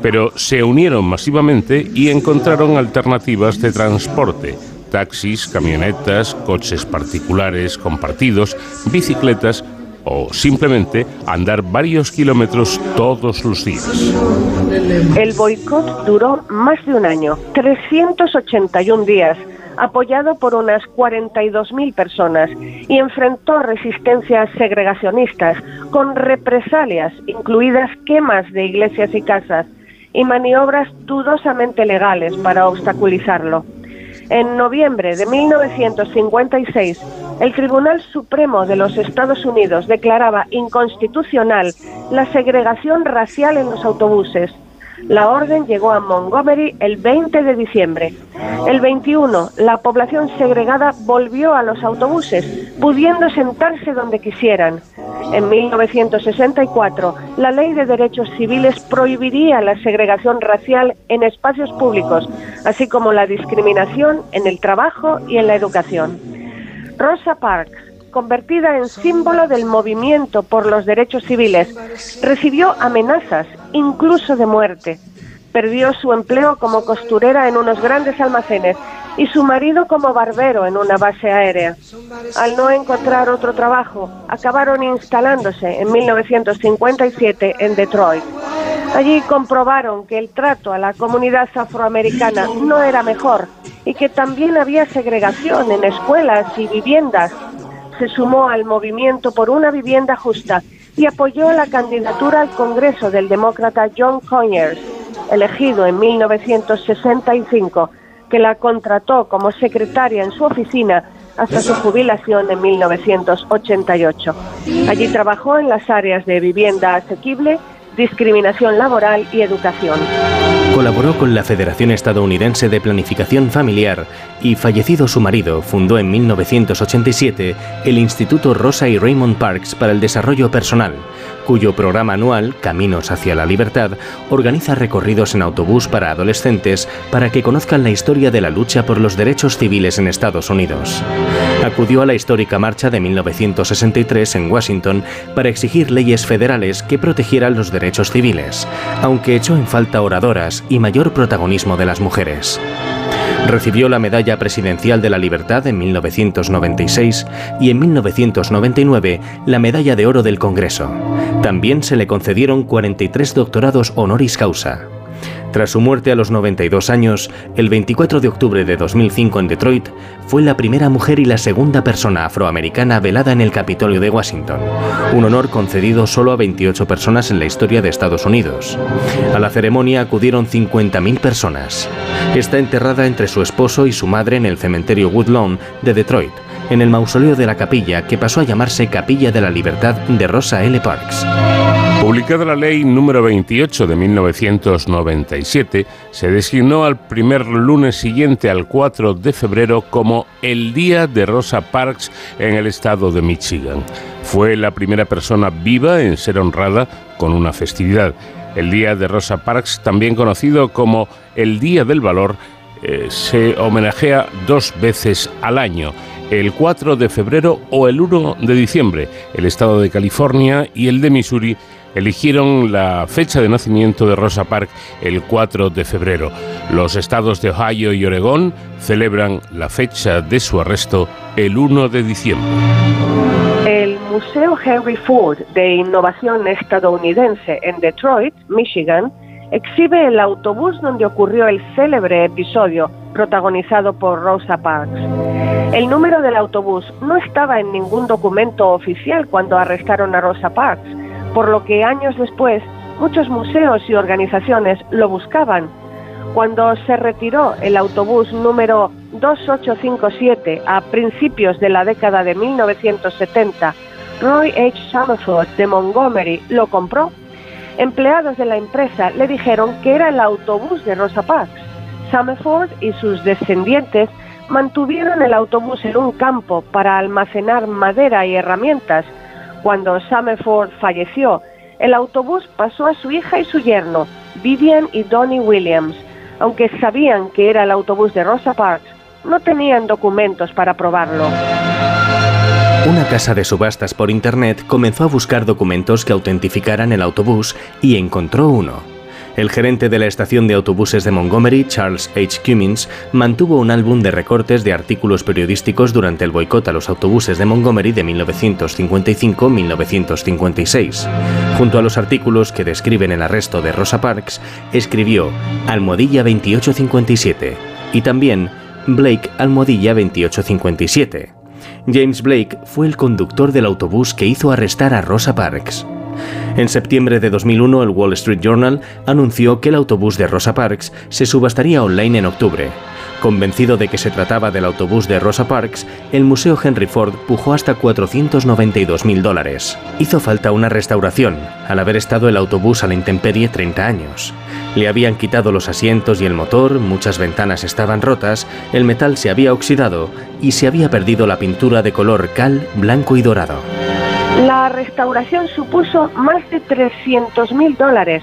pero se unieron masivamente y encontraron alternativas de transporte taxis, camionetas, coches particulares compartidos, bicicletas o simplemente andar varios kilómetros todos los días. El boicot duró más de un año, 381 días apoyado por unas 42.000 personas y enfrentó resistencias segregacionistas con represalias, incluidas quemas de iglesias y casas, y maniobras dudosamente legales para obstaculizarlo. En noviembre de 1956, el Tribunal Supremo de los Estados Unidos declaraba inconstitucional la segregación racial en los autobuses la orden llegó a Montgomery el 20 de diciembre. El 21, la población segregada volvió a los autobuses, pudiendo sentarse donde quisieran. En 1964, la Ley de Derechos Civiles prohibiría la segregación racial en espacios públicos, así como la discriminación en el trabajo y en la educación. Rosa Parks, convertida en símbolo del movimiento por los derechos civiles, recibió amenazas, incluso de muerte. Perdió su empleo como costurera en unos grandes almacenes y su marido como barbero en una base aérea. Al no encontrar otro trabajo, acabaron instalándose en 1957 en Detroit. Allí comprobaron que el trato a la comunidad afroamericana no era mejor y que también había segregación en escuelas y viviendas se sumó al movimiento por una vivienda justa y apoyó la candidatura al Congreso del demócrata John Conyers, elegido en 1965, que la contrató como secretaria en su oficina hasta su jubilación en 1988. Allí trabajó en las áreas de vivienda asequible, discriminación laboral y educación. Colaboró con la Federación Estadounidense de Planificación Familiar y, fallecido su marido, fundó en 1987 el Instituto Rosa y Raymond Parks para el Desarrollo Personal, cuyo programa anual, Caminos hacia la Libertad, organiza recorridos en autobús para adolescentes para que conozcan la historia de la lucha por los derechos civiles en Estados Unidos. Acudió a la histórica marcha de 1963 en Washington para exigir leyes federales que protegieran los derechos civiles, aunque echó en falta oradoras y mayor protagonismo de las mujeres. Recibió la Medalla Presidencial de la Libertad en 1996 y en 1999 la Medalla de Oro del Congreso. También se le concedieron 43 doctorados honoris causa. Tras su muerte a los 92 años, el 24 de octubre de 2005 en Detroit, fue la primera mujer y la segunda persona afroamericana velada en el Capitolio de Washington, un honor concedido solo a 28 personas en la historia de Estados Unidos. A la ceremonia acudieron 50.000 personas. Está enterrada entre su esposo y su madre en el cementerio Woodlawn de Detroit, en el mausoleo de la capilla que pasó a llamarse Capilla de la Libertad de Rosa L. Parks. Publicada la ley número 28 de 1997, se designó al primer lunes siguiente al 4 de febrero como el Día de Rosa Parks en el estado de Michigan. Fue la primera persona viva en ser honrada con una festividad. El Día de Rosa Parks, también conocido como el Día del Valor, eh, se homenajea dos veces al año el 4 de febrero o el 1 de diciembre. El estado de California y el de Missouri eligieron la fecha de nacimiento de Rosa Parks el 4 de febrero. Los estados de Ohio y Oregón celebran la fecha de su arresto el 1 de diciembre. El Museo Henry Ford de Innovación Estadounidense en Detroit, Michigan, exhibe el autobús donde ocurrió el célebre episodio protagonizado por Rosa Parks. El número del autobús no estaba en ningún documento oficial cuando arrestaron a Rosa Parks, por lo que años después muchos museos y organizaciones lo buscaban. Cuando se retiró el autobús número 2857 a principios de la década de 1970, Roy H. Summerford de Montgomery lo compró empleados de la empresa le dijeron que era el autobús de Rosa Parks. Summerford y sus descendientes mantuvieron el autobús en un campo para almacenar madera y herramientas. Cuando Summerford falleció, el autobús pasó a su hija y su yerno, Vivian y Donnie Williams. Aunque sabían que era el autobús de Rosa Parks, no tenían documentos para probarlo. Una casa de subastas por Internet comenzó a buscar documentos que autentificaran el autobús y encontró uno. El gerente de la estación de autobuses de Montgomery, Charles H. Cummins, mantuvo un álbum de recortes de artículos periodísticos durante el boicot a los autobuses de Montgomery de 1955-1956. Junto a los artículos que describen el arresto de Rosa Parks, escribió Almohadilla 2857 y también Blake Almohadilla 2857. James Blake fue el conductor del autobús que hizo arrestar a Rosa Parks. En septiembre de 2001, el Wall Street Journal anunció que el autobús de Rosa Parks se subastaría online en octubre. Convencido de que se trataba del autobús de Rosa Parks, el Museo Henry Ford pujó hasta 492 mil dólares. Hizo falta una restauración, al haber estado el autobús a la intemperie 30 años. Le habían quitado los asientos y el motor, muchas ventanas estaban rotas, el metal se había oxidado y se había perdido la pintura de color cal, blanco y dorado. La restauración supuso más de 300 mil dólares.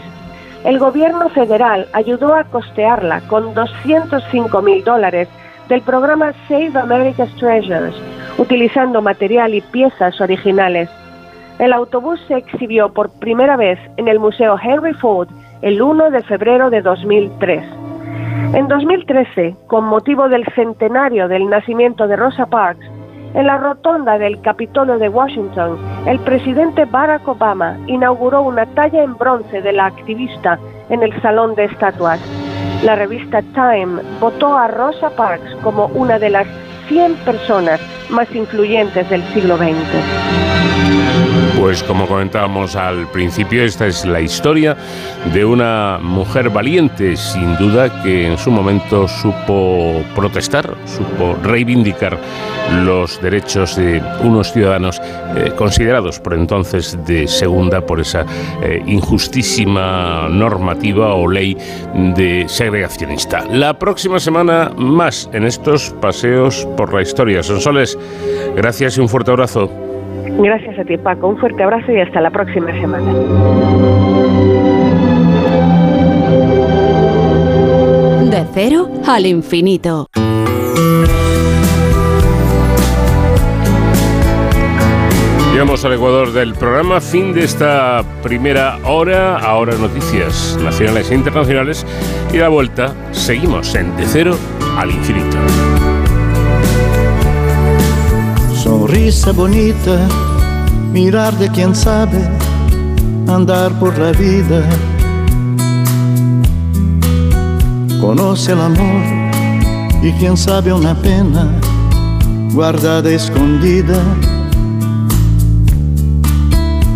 El gobierno federal ayudó a costearla con 205 mil dólares del programa Save America's Treasures, utilizando material y piezas originales. El autobús se exhibió por primera vez en el Museo Henry Ford el 1 de febrero de 2003. En 2013, con motivo del centenario del nacimiento de Rosa Parks, en la rotonda del Capitolio de Washington, el presidente Barack Obama inauguró una talla en bronce de la activista en el Salón de Estatuas. La revista Time votó a Rosa Parks como una de las 100 personas más influyentes del siglo XX. Pues como comentábamos al principio, esta es la historia de una mujer valiente, sin duda, que en su momento supo protestar, supo reivindicar los derechos de unos ciudadanos eh, considerados por entonces de segunda por esa eh, injustísima normativa o ley de segregacionista. La próxima semana más en estos paseos por la historia. Sonsoles, gracias y un fuerte abrazo. Gracias a ti, Paco. Un fuerte abrazo y hasta la próxima semana. De cero al infinito. Llegamos al Ecuador del programa, fin de esta primera hora, ahora noticias nacionales e internacionales y la vuelta seguimos en De Cero al Infinito. Sonrisa bonita, mirar de quien sabe andar por la vida. Conoce el amor y quien sabe una pena guardada escondida.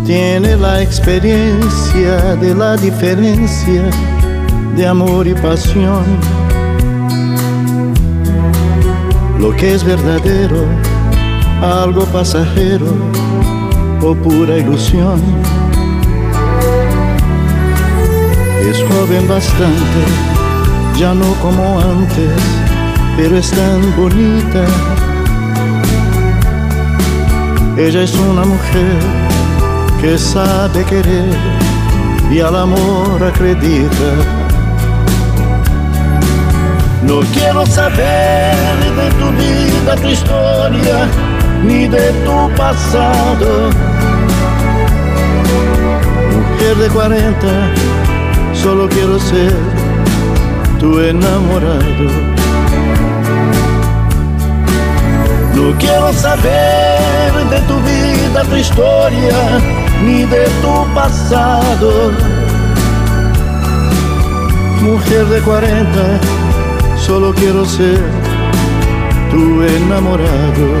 Tiene la experiencia de la diferencia de amor y pasión. Lo que es verdadero algo pasajero o pura ilusión. Es joven bastante, ya no como antes, pero es tan bonita. Ella es una mujer que sabe querer y al amor acredita. No quiero saber de tu vida, tu historia ni de tu pasado. Mujer de 40, solo quiero ser tu enamorado. No quiero saber de tu vida, tu historia, ni de tu pasado. Mujer de 40, solo quiero ser tu enamorado.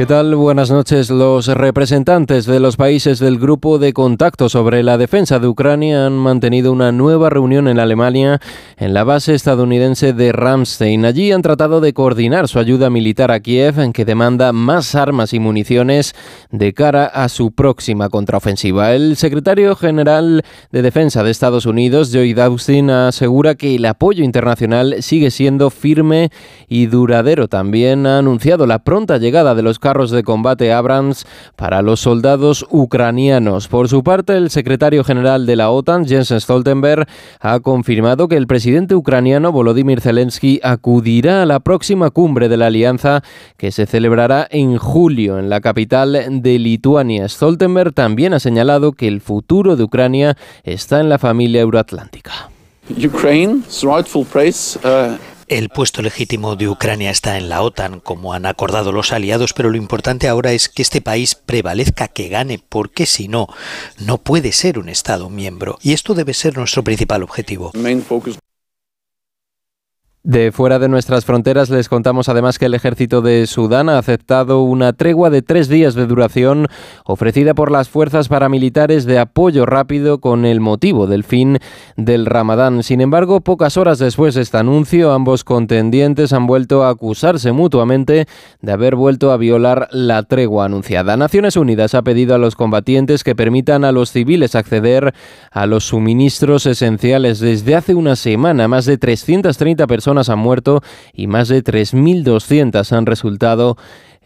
¿Qué tal? Buenas noches. Los representantes de los países del Grupo de Contacto sobre la Defensa de Ucrania han mantenido una nueva reunión en Alemania en la base estadounidense de Ramstein. Allí han tratado de coordinar su ayuda militar a Kiev, en que demanda más armas y municiones de cara a su próxima contraofensiva. El secretario general de Defensa de Estados Unidos, Joe Austin, asegura que el apoyo internacional sigue siendo firme y duradero. También ha anunciado la pronta llegada de los carros de combate Abrams para los soldados ucranianos. Por su parte, el secretario general de la OTAN, Jens Stoltenberg, ha confirmado que el presidente ucraniano Volodymyr Zelensky acudirá a la próxima cumbre de la alianza que se celebrará en julio en la capital de Lituania. Stoltenberg también ha señalado que el futuro de Ucrania está en la familia euroatlántica. Uh, el puesto legítimo de Ucrania está en la OTAN, como han acordado los aliados, pero lo importante ahora es que este país prevalezca, que gane, porque si no, no puede ser un Estado miembro. Y esto debe ser nuestro principal objetivo. De fuera de nuestras fronteras les contamos además que el ejército de Sudán ha aceptado una tregua de tres días de duración ofrecida por las fuerzas paramilitares de apoyo rápido con el motivo del fin del Ramadán. Sin embargo, pocas horas después de este anuncio, ambos contendientes han vuelto a acusarse mutuamente de haber vuelto a violar la tregua anunciada. Naciones Unidas ha pedido a los combatientes que permitan a los civiles acceder a los suministros esenciales. Desde hace una semana, más de 330 personas han muerto y más de 3.200 han resultado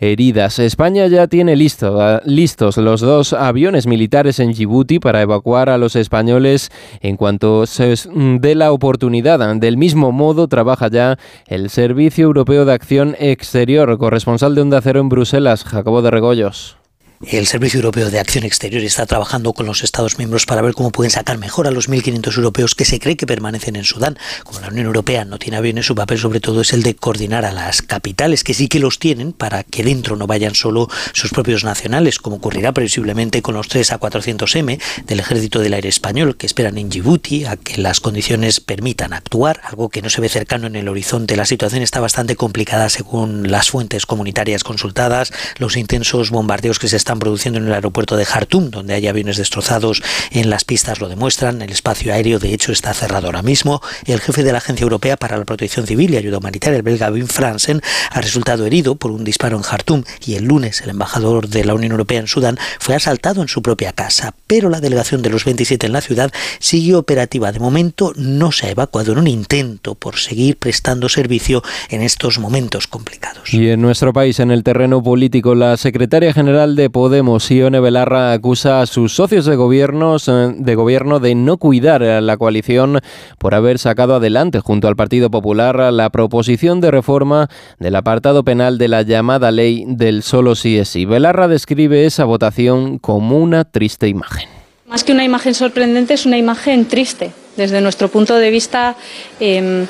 heridas. España ya tiene ah, listos los dos aviones militares en Djibouti para evacuar a los españoles en cuanto se dé la oportunidad. Del mismo modo trabaja ya el Servicio Europeo de Acción Exterior, corresponsal de Onda Cero en Bruselas, Jacobo de Regoyos. El Servicio Europeo de Acción Exterior está trabajando con los Estados miembros para ver cómo pueden sacar mejor a los 1.500 europeos que se cree que permanecen en Sudán. Como la Unión Europea no tiene aviones, su papel sobre todo es el de coordinar a las capitales, que sí que los tienen, para que dentro no vayan solo sus propios nacionales, como ocurrirá previsiblemente con los 3 A400M del Ejército del Aire Español, que esperan en Djibouti a que las condiciones permitan actuar, algo que no se ve cercano en el horizonte. La situación está bastante complicada según las fuentes comunitarias consultadas, los intensos bombardeos que se están produciendo en el aeropuerto de Jartum, donde hay aviones destrozados en las pistas lo demuestran. El espacio aéreo, de hecho, está cerrado ahora mismo. El jefe de la Agencia Europea para la Protección Civil y Ayuda Humanitaria, el belga Wim Fransen, ha resultado herido por un disparo en Jartum y el lunes el embajador de la Unión Europea en Sudán fue asaltado en su propia casa. Pero la delegación de los 27 en la ciudad sigue operativa. De momento no se ha evacuado en un intento por seguir prestando servicio en estos momentos complicados. Y en nuestro país, en el terreno político, la secretaria general de Podemos, Ione Belarra, acusa a sus socios de, gobiernos, eh, de gobierno de no cuidar a la coalición por haber sacado adelante junto al Partido Popular la proposición de reforma del apartado penal de la llamada ley del solo sí es sí. Belarra describe esa votación como una triste imagen. Más que una imagen sorprendente, es una imagen triste. Desde nuestro punto de vista, em,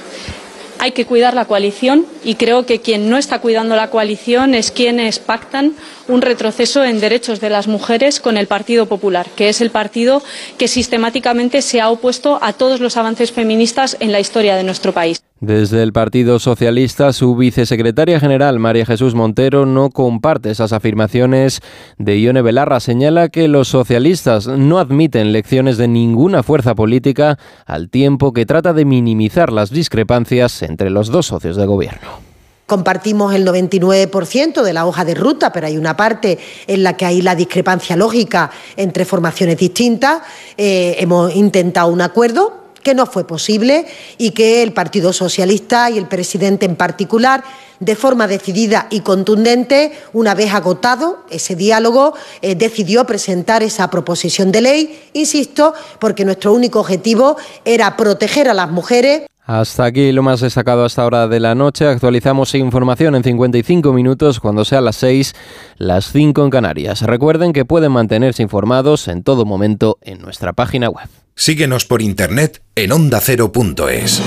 hay que cuidar la coalición y creo que quien no está cuidando la coalición es quienes pactan un retroceso en derechos de las mujeres con el Partido Popular, que es el partido que sistemáticamente se ha opuesto a todos los avances feministas en la historia de nuestro país. Desde el Partido Socialista, su vicesecretaria general, María Jesús Montero, no comparte esas afirmaciones de Ione Belarra. Señala que los socialistas no admiten lecciones de ninguna fuerza política al tiempo que trata de minimizar las discrepancias entre los dos socios de gobierno. Compartimos el 99% de la hoja de ruta, pero hay una parte en la que hay la discrepancia lógica entre formaciones distintas. Eh, hemos intentado un acuerdo que no fue posible y que el Partido Socialista y el presidente en particular, de forma decidida y contundente, una vez agotado ese diálogo, eh, decidió presentar esa proposición de ley, insisto, porque nuestro único objetivo era proteger a las mujeres. Hasta aquí lo más destacado hasta hora de la noche. Actualizamos información en 55 minutos cuando sea las 6, las 5 en Canarias. Recuerden que pueden mantenerse informados en todo momento en nuestra página web. Síguenos por internet en ondacero.es.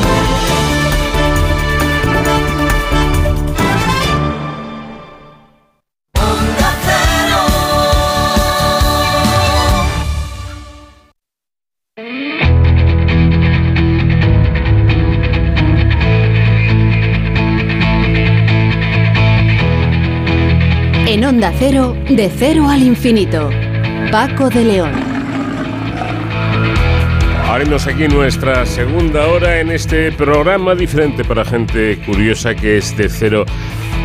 Cero, de cero al infinito. Paco de León. Abrimos aquí nuestra segunda hora en este programa diferente para gente curiosa que es de cero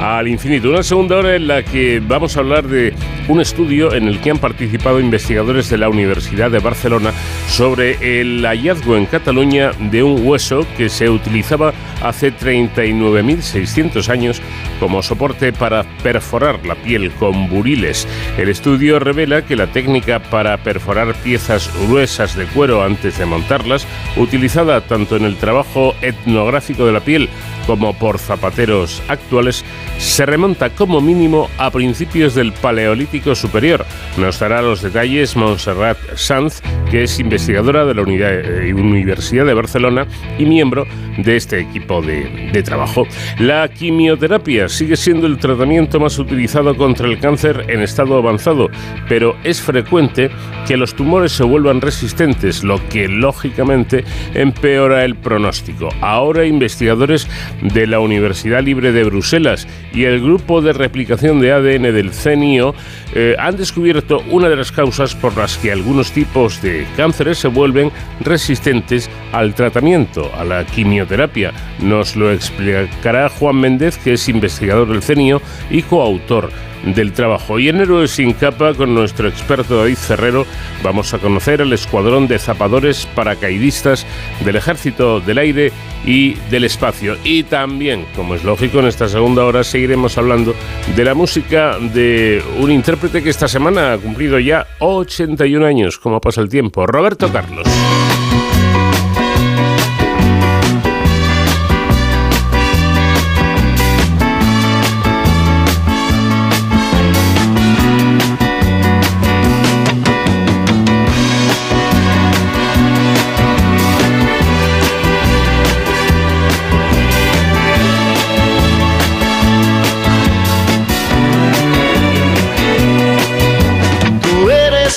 al infinito. Una segunda hora en la que vamos a hablar de un estudio en el que han participado investigadores de la Universidad de Barcelona sobre el hallazgo en Cataluña de un hueso que se utilizaba hace 39.600 años como soporte para perforar la piel con buriles. El estudio revela que la técnica para perforar piezas gruesas de cuero antes de montarlas, utilizada tanto en el trabajo etnográfico de la piel como por zapateros actuales, se remonta como mínimo a principios del Paleolítico Superior. Nos dará los detalles Montserrat Sanz, que es investigadora de la eh, Universidad de Barcelona y miembro de este equipo de, de trabajo. La quimioterapia sigue siendo el tratamiento más utilizado contra el cáncer en estado avanzado, pero es frecuente que los tumores se vuelvan resistentes, lo que lógicamente empeora el pronóstico. Ahora investigadores de la Universidad Libre de Bruselas y el grupo de replicación de ADN del CENIO eh, han descubierto una de las causas por las que algunos tipos de cánceres se vuelven resistentes al tratamiento, a la quimioterapia. Nos lo explicará Juan Méndez, que es investigador del CENIO y coautor del trabajo. Y en Héroes sin capa, con nuestro experto David Ferrero, vamos a conocer el escuadrón de zapadores paracaidistas del Ejército del Aire y del Espacio. Y también, como es lógico, en esta segunda hora seguiremos hablando de la música de un intérprete que esta semana ha cumplido ya 81 años, como pasa el tiempo, Roberto Carlos.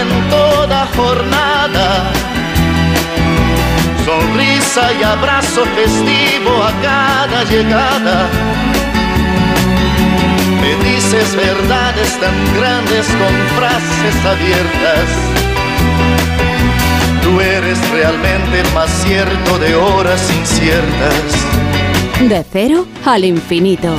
en toda jornada. Sonrisa y abrazo festivo a cada llegada. Me dices verdades tan grandes con frases abiertas. Tú eres realmente más cierto de horas inciertas. De cero al infinito.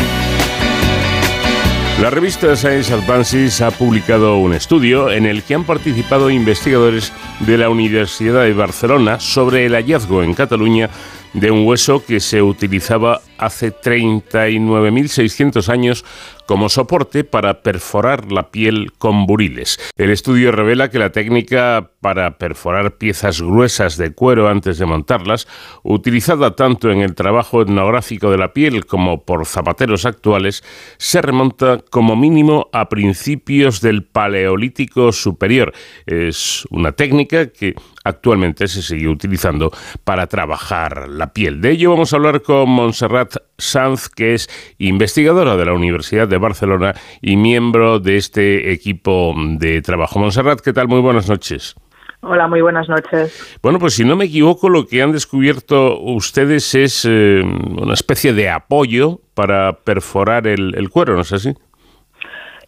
La revista Science Advances ha publicado un estudio en el que han participado investigadores de la Universidad de Barcelona sobre el hallazgo en Cataluña de un hueso que se utilizaba hace 39.600 años como soporte para perforar la piel con buriles. El estudio revela que la técnica para perforar piezas gruesas de cuero antes de montarlas, utilizada tanto en el trabajo etnográfico de la piel como por zapateros actuales, se remonta como mínimo a principios del Paleolítico Superior. Es una técnica que actualmente se sigue utilizando para trabajar la piel. De ello vamos a hablar con Montserrat Sanz, que es investigadora de la Universidad de Barcelona y miembro de este equipo de trabajo. Montserrat, ¿qué tal? Muy buenas noches. Hola, muy buenas noches. Bueno, pues si no me equivoco, lo que han descubierto ustedes es eh, una especie de apoyo para perforar el, el cuero, ¿no es así?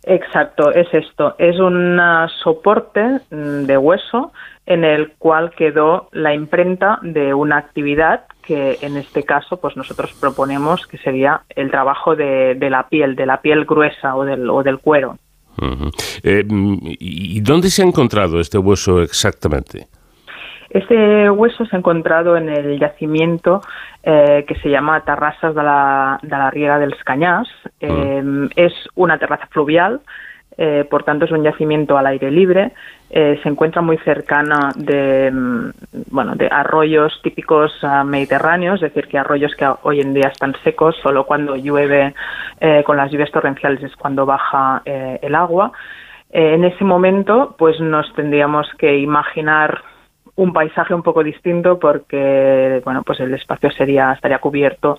Exacto, es esto. Es un soporte mm, de hueso en el cual quedó la imprenta de una actividad que en este caso pues nosotros proponemos que sería el trabajo de, la piel, de la piel gruesa o del, o del cuero. Eh, ¿Y dónde se ha encontrado este hueso exactamente? Este hueso se ha encontrado en el yacimiento eh, que se llama Terrasses de la, de la Riera dels Canyars. Eh, es una terraza fluvial eh, por tanto es un yacimiento al aire libre, eh, se encuentra muy cercana de, mm, bueno, de arroyos típicos ah, mediterráneos, es decir, que arroyos que hoy en día están secos, solo cuando llueve eh, con las lluvias torrenciales es cuando baja el agua. en ese momento, pues nos tendríamos que imaginar un paisaje un poco distinto porque, bueno, pues el espacio sería estaría cubierto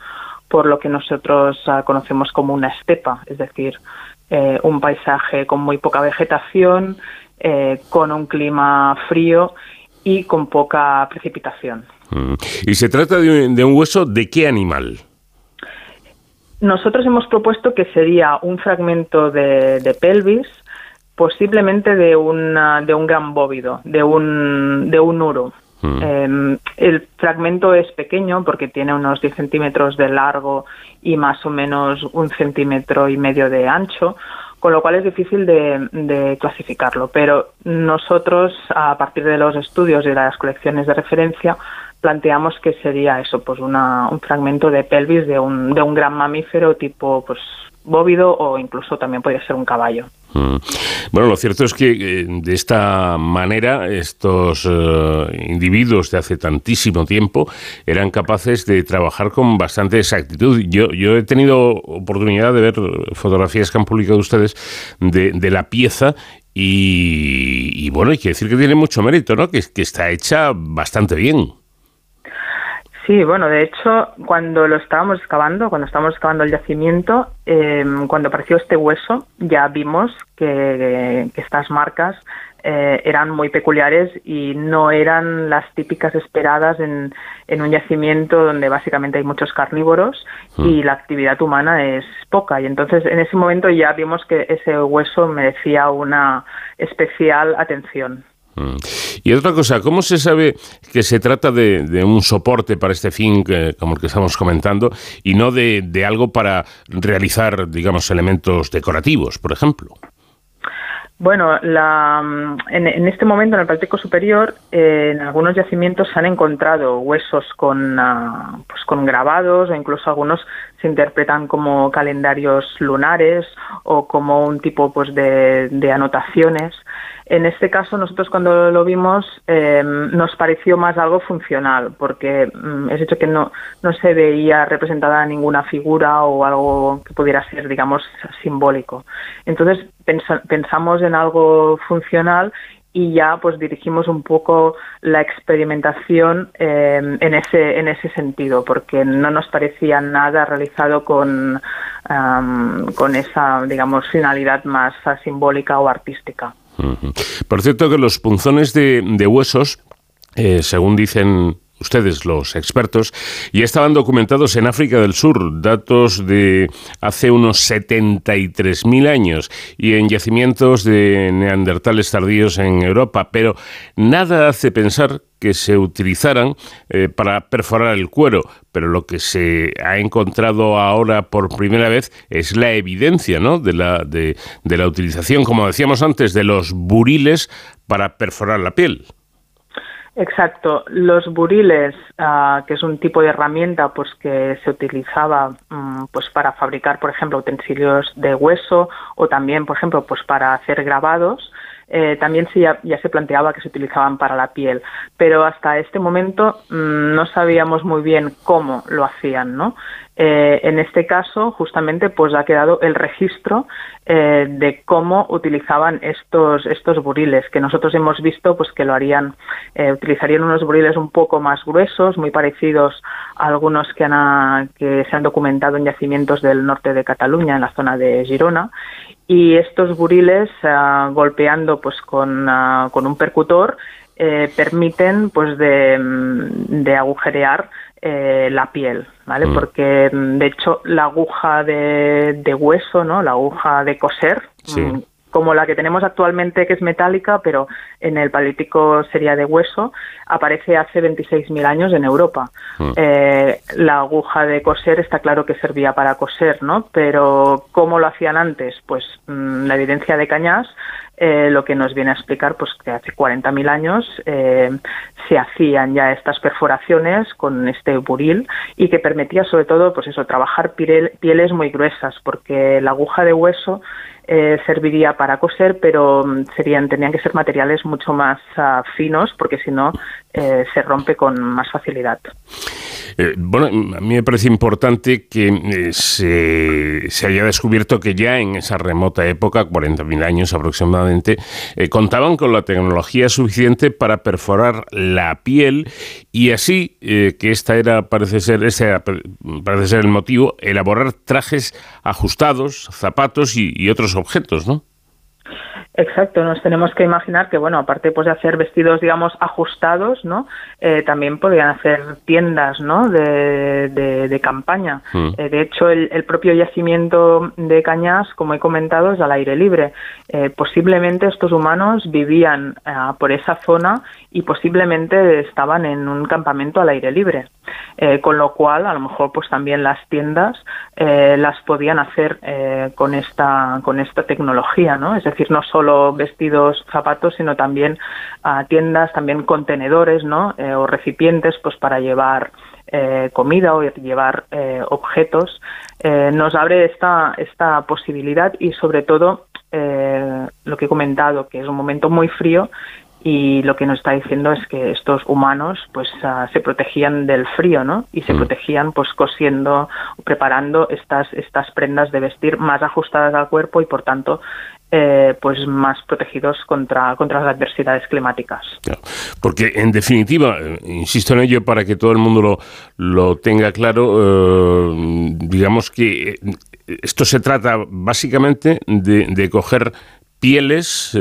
por lo que nosotros ah, conocemos como una estepa, es decir, eh, un paisaje con muy poca vegetación, eh, con un clima frío y con poca precipitación. Mm. ¿Y se trata de un, hueso de qué animal? Nosotros hemos propuesto que sería un fragmento de, pelvis, posiblemente de, una, de un gran bóvido, de un, de un uro. Mm. Em, el fragmento es pequeño porque tiene unos 10 centímetros de largo y más o menos un centímetro y medio de ancho, con lo cual es difícil de, clasificarlo. Pero nosotros, a partir de los estudios y de las colecciones de referencia, planteamos que sería eso, pues una, un fragmento de pelvis de un, de un gran mamífero tipo pues bóvido o incluso también podría ser un caballo. Mm. Bueno, lo cierto es que eh, de esta manera estos eh, individuos de hace tantísimo tiempo eran capaces de trabajar con bastante exactitud. Yo, yo he tenido oportunidad de ver fotografías que han publicado ustedes de, la pieza y, bueno, hay que decir que tiene mucho mérito, ¿no? Que está hecha bastante bien. Sí, bueno, de hecho, cuando lo estábamos excavando, cuando estábamos excavando el yacimiento, eh, cuando apareció este hueso, ya vimos que, estas marcas eh, eran muy peculiares y no eran las típicas esperadas en, un yacimiento donde básicamente hay muchos carnívoros y mm. la actividad humana es poca. Y entonces en ese momento ya vimos que ese hueso merecía una especial atención. Mm. Y otra cosa, ¿cómo se sabe que se trata de, un soporte para este fin, como el que estamos comentando, y no de, algo para realizar, digamos, elementos decorativos, por ejemplo? Bueno, en, este momento en el Páltico Superior, eh, en algunos yacimientos se han encontrado huesos con, ah, pues con grabados o incluso algunos se interpretan como calendarios lunares o como un tipo pues de anotaciones. En este caso, nosotros cuando lo vimos eh, nos pareció más algo funcional, porque mm, es hecho que no, no se veía representada ninguna figura o algo que pudiera ser, digamos, simbólico. Entonces pensamos en algo funcional y ya pues dirigimos un poco la experimentación eh, en ese en ese sentido porque no nos parecía nada realizado con con esa digamos finalidad más simbólica o artística por cierto que los punzones de, huesos, eh, según dicen ustedes, los expertos, ya estaban documentados en África del Sur, datos de hace unos 73.000 años, y en yacimientos de neandertales tardíos en Europa, pero nada hace pensar que se utilizaran eh, para perforar el cuero, pero lo que se ha encontrado ahora por primera vez es la evidencia ¿no? de, la, de, de la utilización, como decíamos antes, de los buriles para perforar la piel. Exacto. Los buriles, ah, que es un tipo de herramienta pues que se utilizaba mm, pues para fabricar, por ejemplo, utensilios de hueso o también, por ejemplo, pues para hacer grabados, eh, también ya, se planteaba que se utilizaban para la piel, pero hasta este momento mm, no sabíamos muy bien cómo lo hacían, ¿no? Eh, en este caso, justamente, pues ha quedado el registro eh, de cómo utilizaban estos estos buriles, que nosotros hemos visto, pues que lo harían, utilizarían unos buriles un poco más gruesos, muy parecidos a algunos que, han, que se han documentado en yacimientos del norte de Cataluña, en la zona de Girona, y estos buriles golpeando, pues con, con un percutor, permiten, pues de, de agujerear la piel, ¿vale? Mm. Porque de hecho la aguja de, de, hueso, ¿no? La aguja de coser, mm, como la que tenemos actualmente, que es metálica, pero en el Paleolítico sería de hueso, aparece hace 26.000 años en Europa. Mm. Eh, la aguja de coser está claro que servía para coser, ¿no? Pero ¿cómo lo hacían antes? Pues mm, la evidencia de Cañas eh, lo que nos viene a explicar pues que hace 40.000 años eh, se hacían ya estas perforaciones con este buril y que permitía sobre todo pues eso trabajar pieles muy gruesas porque la aguja de hueso eh, serviría para coser, pero mm, serían tenían que ser materiales mucho más ah, finos porque si no eh, se rompe con más facilidad. Eh, bueno, a mí me parece importante que se, se, haya descubierto que ya en esa remota época, 40.000 años aproximadamente, contaban con la tecnología suficiente para perforar la piel y así, que esta era, parece ser, ese parece ser el motivo, elaborar trajes ajustados, zapatos y, y otros objetos, ¿no? Exacto, nos tenemos que imaginar que, bueno, aparte pues, de hacer vestidos, digamos, ajustados, ¿no? Eh, también podrían hacer tiendas, ¿no? De, de, campaña. Mm. Eh, de hecho, el, propio yacimiento de Cañas, como he comentado, es al aire libre. Eh, posiblemente estos humanos vivían por esa zona y posiblemente estaban en un campamento al aire libre. con lo cual, a lo mejor, pues también las tiendas las podían hacer con esta con esta tecnología, ¿no? Es decir, no solo vestidos, zapatos, sino también a tiendas, también contenedores, ¿no? Eh, o recipientes, pues para llevar eh, comida o llevar eh, objetos. nos abre esta, esta posibilidad y sobre todo lo que he comentado, que es un momento muy frío y lo que nos está diciendo es que estos humanos pues ah, se protegían del frío no y se mm. protegían pues cosiendo preparando estas estas prendas de vestir más ajustadas al cuerpo y por tanto eh, pues más protegidos contra, contra las adversidades climáticas. porque en definitiva, eh, insisto en ello para que todo el mundo lo, lo tenga claro, eh, digamos que esto se trata básicamente de, de coger pieles,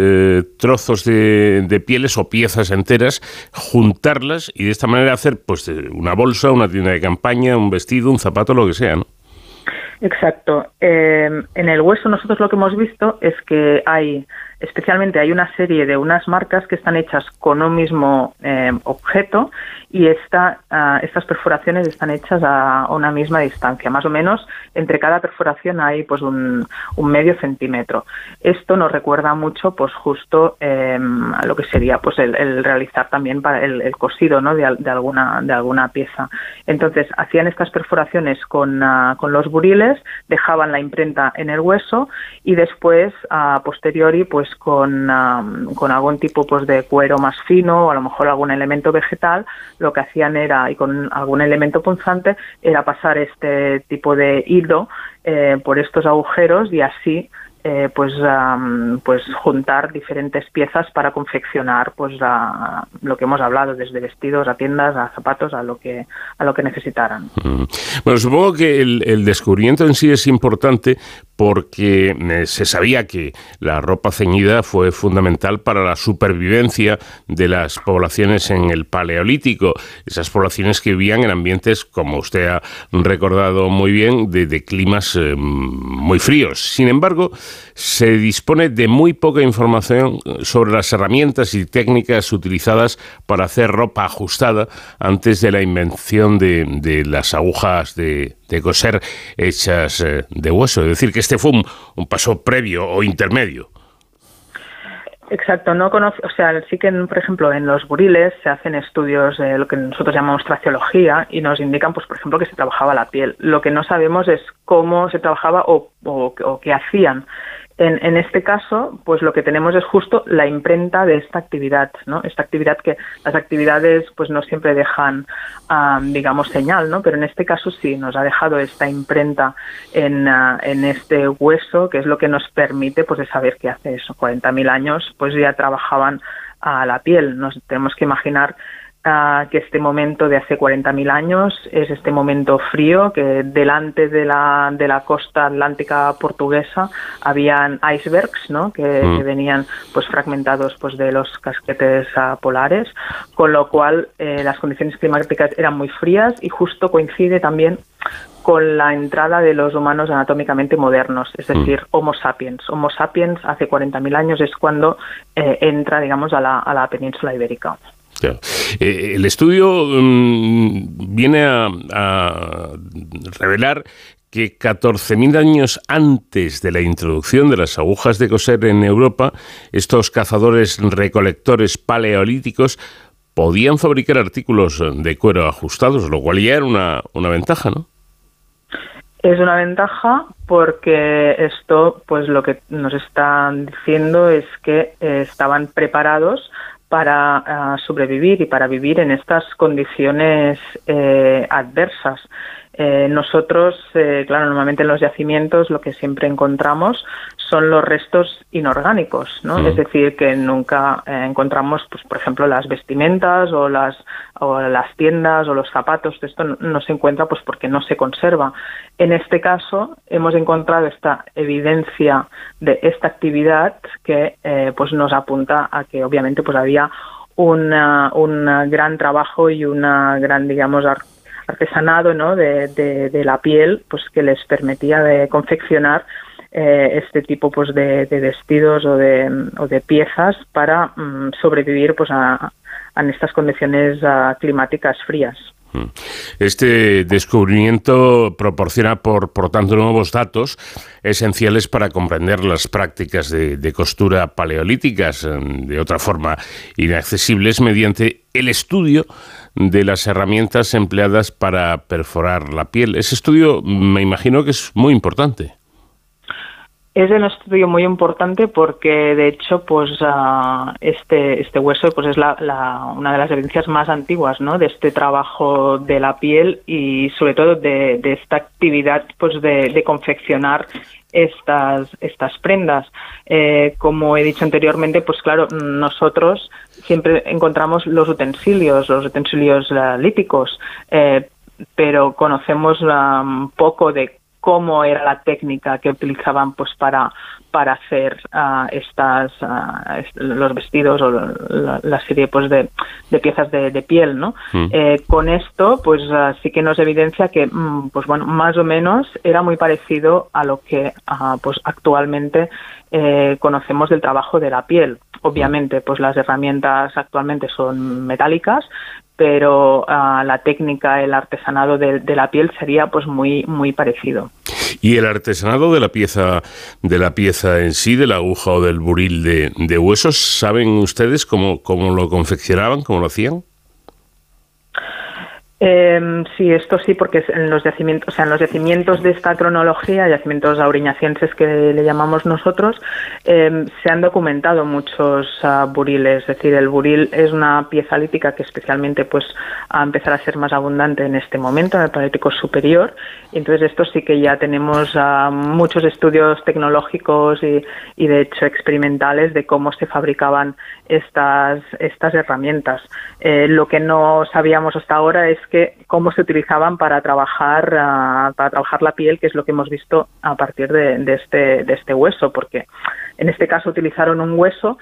trozos de, de, pieles o piezas enteras, juntarlas y de esta manera hacer pues una bolsa, una tienda de campaña, un vestido, un zapato, lo que sea, ¿no? Exacto. Eh, en el hueso nosotros lo que hemos visto es que hay especialmente hay una serie de unas marcas que están hechas con un mismo eh, objeto y ah, estas perforaciones están hechas a una misma distancia. Más o menos entre cada perforación hay pues un, medio centímetro. Esto nos recuerda mucho pues justo em, a lo que sería pues el, realizar también para el, cosido ¿no? de, alguna, de alguna pieza. Entonces hacían estas perforaciones con, ah, con los buriles, dejaban la imprenta en el hueso y después a posteriori pues con, con algún tipo pues de cuero más fino o a lo mejor algún elemento vegetal, lo que hacían era, y con algún elemento punzante, era pasar este tipo de hilo eh, por estos agujeros y así eh, pues, pues juntar diferentes piezas para confeccionar pues lo que hemos hablado desde vestidos a tiendas a zapatos a lo que a lo que necesitaran bueno supongo que el, descubrimiento en sí es importante porque eh, se sabía que la ropa ceñida fue fundamental para la supervivencia de las poblaciones en el Paleolítico, esas poblaciones que vivían en ambientes, como usted ha recordado muy bien, de, climas eh, muy fríos. Sin embargo, se dispone de muy poca información sobre las herramientas y técnicas utilizadas para hacer ropa ajustada antes de la invención de, las agujas de, coser hechas eh, de hueso. Es decir, que este fue un, paso previo o intermedio. Exacto, no conoce, o sea, sí que, por ejemplo, en los buriles se hacen estudios de lo que nosotros llamamos traciología y nos indican, pues, por ejemplo, que se trabajaba la piel. Lo que no sabemos es cómo se trabajaba o, o qué hacían. En, este caso, pues lo que tenemos es justo la imprenta de esta actividad, ¿no? Esta actividad que las actividades pues no siempre dejan, digamos, señal, ¿no? Pero en este caso sí, nos ha dejado esta imprenta en, ah, en este hueso, que es lo que nos permite pues de saber que hace eso, 40.000 años, pues ya trabajaban a la piel. Nos tenemos que imaginar que este momento de hace 40.000 años es este momento frío, que delante de la, de la costa atlántica portuguesa habían icebergs, ¿no? que, mm. venían pues fragmentados pues de los casquetes uh, polares, con lo cual eh, las condiciones climáticas eran muy frías y justo coincide también con la entrada de los humanos anatómicamente modernos, es mm. decir, Homo sapiens. Homo sapiens hace 40.000 años es cuando eh, entra, digamos, a la, a la península ibérica. Eh, el estudio mm, viene a, revelar que 14.000 años antes de la introducción de las agujas de coser en Europa, estos cazadores recolectores paleolíticos podían fabricar artículos de cuero ajustados, lo cual ya era una, una ventaja, ¿no? Es una ventaja porque esto, pues lo que nos están diciendo es que eh, estaban preparados para ah, sobrevivir y para vivir en estas condiciones eh, adversas. Eh, nosotros, eh, claro, normalmente en los yacimientos lo que siempre encontramos son los restos inorgánicos, ¿no? Es decir, que nunca encontramos, pues, por ejemplo, las vestimentas o las, o las tiendas o los zapatos. Esto no, se encuentra, pues, porque no se conserva. En este caso, hemos encontrado esta evidencia de esta actividad que, pues, nos apunta a que, obviamente, pues, había una, un gran trabajo y una gran, digamos, artesanado ¿no? de, de, la piel pues que les permitía de confeccionar eh, este tipo pues de, vestidos o de, o de piezas para mm, sobrevivir pues a, en estas condiciones ah, climáticas frías. Mm. Este descubrimiento proporciona, por, por tanto, nuevos datos esenciales para comprender las prácticas de, de, costura paleolíticas, mm, de otra forma inaccesibles, mediante el estudio de las herramientas empleadas para perforar la piel. Ese estudio me imagino que es muy importante. Es un estudio muy importante porque, de hecho, pues ah, este este hueso pues es la, una de las evidencias más antiguas, ¿no? De este trabajo de la piel y, sobre todo, de, esta actividad, pues de, confeccionar estas estas prendas. Eh, como he dicho anteriormente, pues claro, nosotros siempre encontramos los utensilios, los utensilios uh, líticos, eh, pero conocemos un poco de cómo era la técnica que utilizaban pues para para hacer uh, estas uh, los vestidos o la, serie pues de, de piezas de, de, piel no mm. eh, con esto pues uh, sí que nos evidencia que mm, pues bueno más o menos era muy parecido a lo que pues actualmente eh, conocemos del trabajo de la piel obviamente pues las herramientas actualmente son metálicas pero la técnica, el artesanado de, de, la piel sería pues muy muy parecido. Y el artesanado de la pieza, de la pieza en sí, de la aguja o del buril de, de huesos, ¿saben ustedes cómo, cómo lo confeccionaban, cómo lo hacían? Eh, sí, esto sí, porque en los yacimientos, o sea, en los yacimientos de esta cronología, yacimientos auriñacienses que le llamamos nosotros, em, se han documentado muchos uh, buriles. Es decir, el buril es una pieza lítica que especialmente, pues, a empezar a ser más abundante en este momento, en el Paleolítico superior. Entonces, esto sí que ya tenemos uh, muchos estudios tecnológicos y, y, de hecho, experimentales de cómo se fabricaban estas estas herramientas. Eh, lo que no sabíamos hasta ahora es que cómo se utilizaban para trabajar uh, para trabajar la piel, que es lo que hemos visto a partir de, este de este hueso, porque en este caso utilizaron un hueso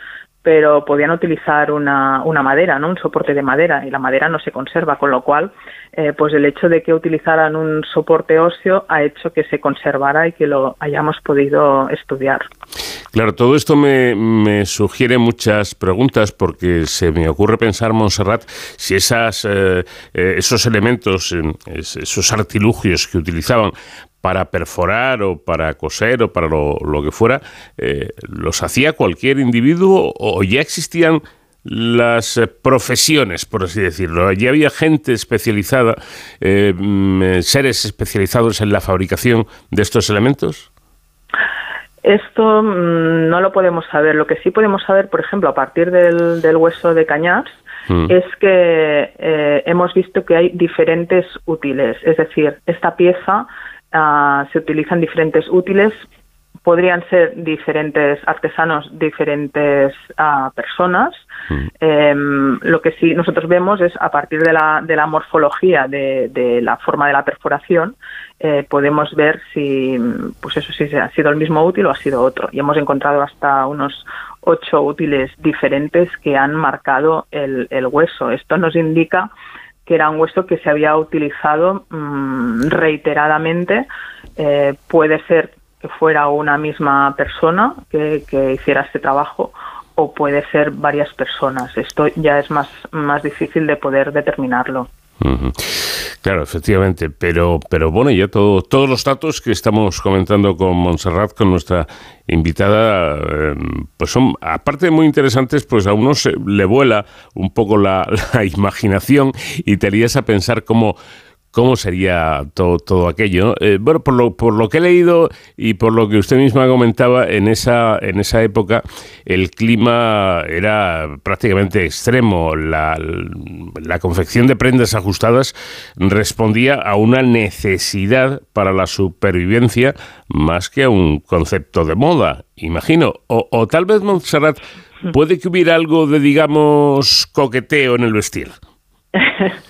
pero podían utilizar una, una, madera, ¿no? un soporte de madera, y la madera no se conserva, con lo cual, eh, pues el hecho de que utilizaran un soporte óseo ha hecho que se conservara y que lo hayamos podido estudiar. Claro, todo esto me, me sugiere muchas preguntas porque se me ocurre pensar, Montserrat, si esas, eh, eh, esos elementos, esos artilugios que utilizaban para perforar o para coser o para lo, que fuera, eh, ¿los hacía cualquier individuo o ya existían las eh, profesiones, por así decirlo? ¿Ya había gente especializada, eh, mm, seres especializados en la fabricación de estos elementos? Esto mm, no lo podemos saber. Lo que sí podemos saber, por ejemplo, a partir del, hueso de cañaps, mm. es que hemos visto que hay diferentes útiles. Es decir, esta pieza Ah, se utilizan diferentes útiles podrían ser diferentes artesanos, diferentes ah, personas. Mm. Em, lo que sí nosotros vemos es a partir de la, de la morfología de, de la forma de la perforación, eh, podemos ver si, pues eso, si ha sido el mismo útil o ha sido otro. Y hemos encontrado hasta unos ocho útiles diferentes que han marcado el, el hueso. Esto nos indica que era un hueso que se había utilizado mm, reiteradamente. Eh, puede ser que fuera una misma persona que, hiciera este trabajo o puede ser varias personas. Esto ya es más, más difícil de poder determinarlo. Claro, efectivamente, pero, pero bueno, ya todo, todos los datos que estamos comentando con Montserrat, con nuestra invitada, em, pues son, aparte de muy interesantes, pues a uno se, le vuela un poco la, <laughs> la imaginación y te harías a pensar cómo cómo sería todo, todo aquello. Eh, bueno, por lo, por lo que he leído y por lo que usted misma comentaba, en esa, en esa época el clima era prácticamente extremo. La, la confección de prendas ajustadas respondía a una necesidad para la supervivencia más que a un concepto de moda, imagino. O, o tal vez, Montserrat, puede que hubiera algo de, digamos, coqueteo en el vestir. <laughs>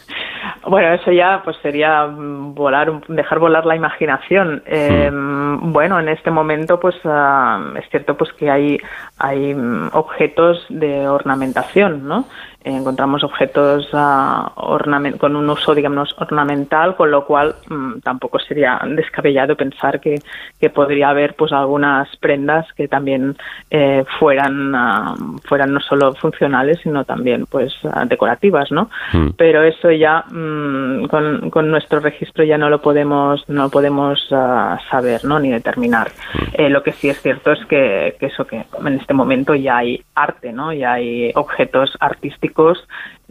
Bueno, eso ya pues sería volar, dejar volar la imaginación. Eh, bueno, en este momento pues ah, es cierto pues que hay hay objetos de ornamentación, ¿no? Encontramos objetos uh, con un uso, digamos, ornamental, con lo cual mm, tampoco sería descabellado pensar que, que, podría haber pues algunas prendas que también eh, fueran uh, fueran no solo funcionales, sino también pues uh, decorativas, ¿no? Mm. Pero eso ya mm, con, con, nuestro registro ya no lo podemos no lo podemos saber, ¿no? Ni determinar. Eh, lo que sí es cierto es que, que eso que en este momento ya hay arte, ¿no? Ya hay objetos artísticos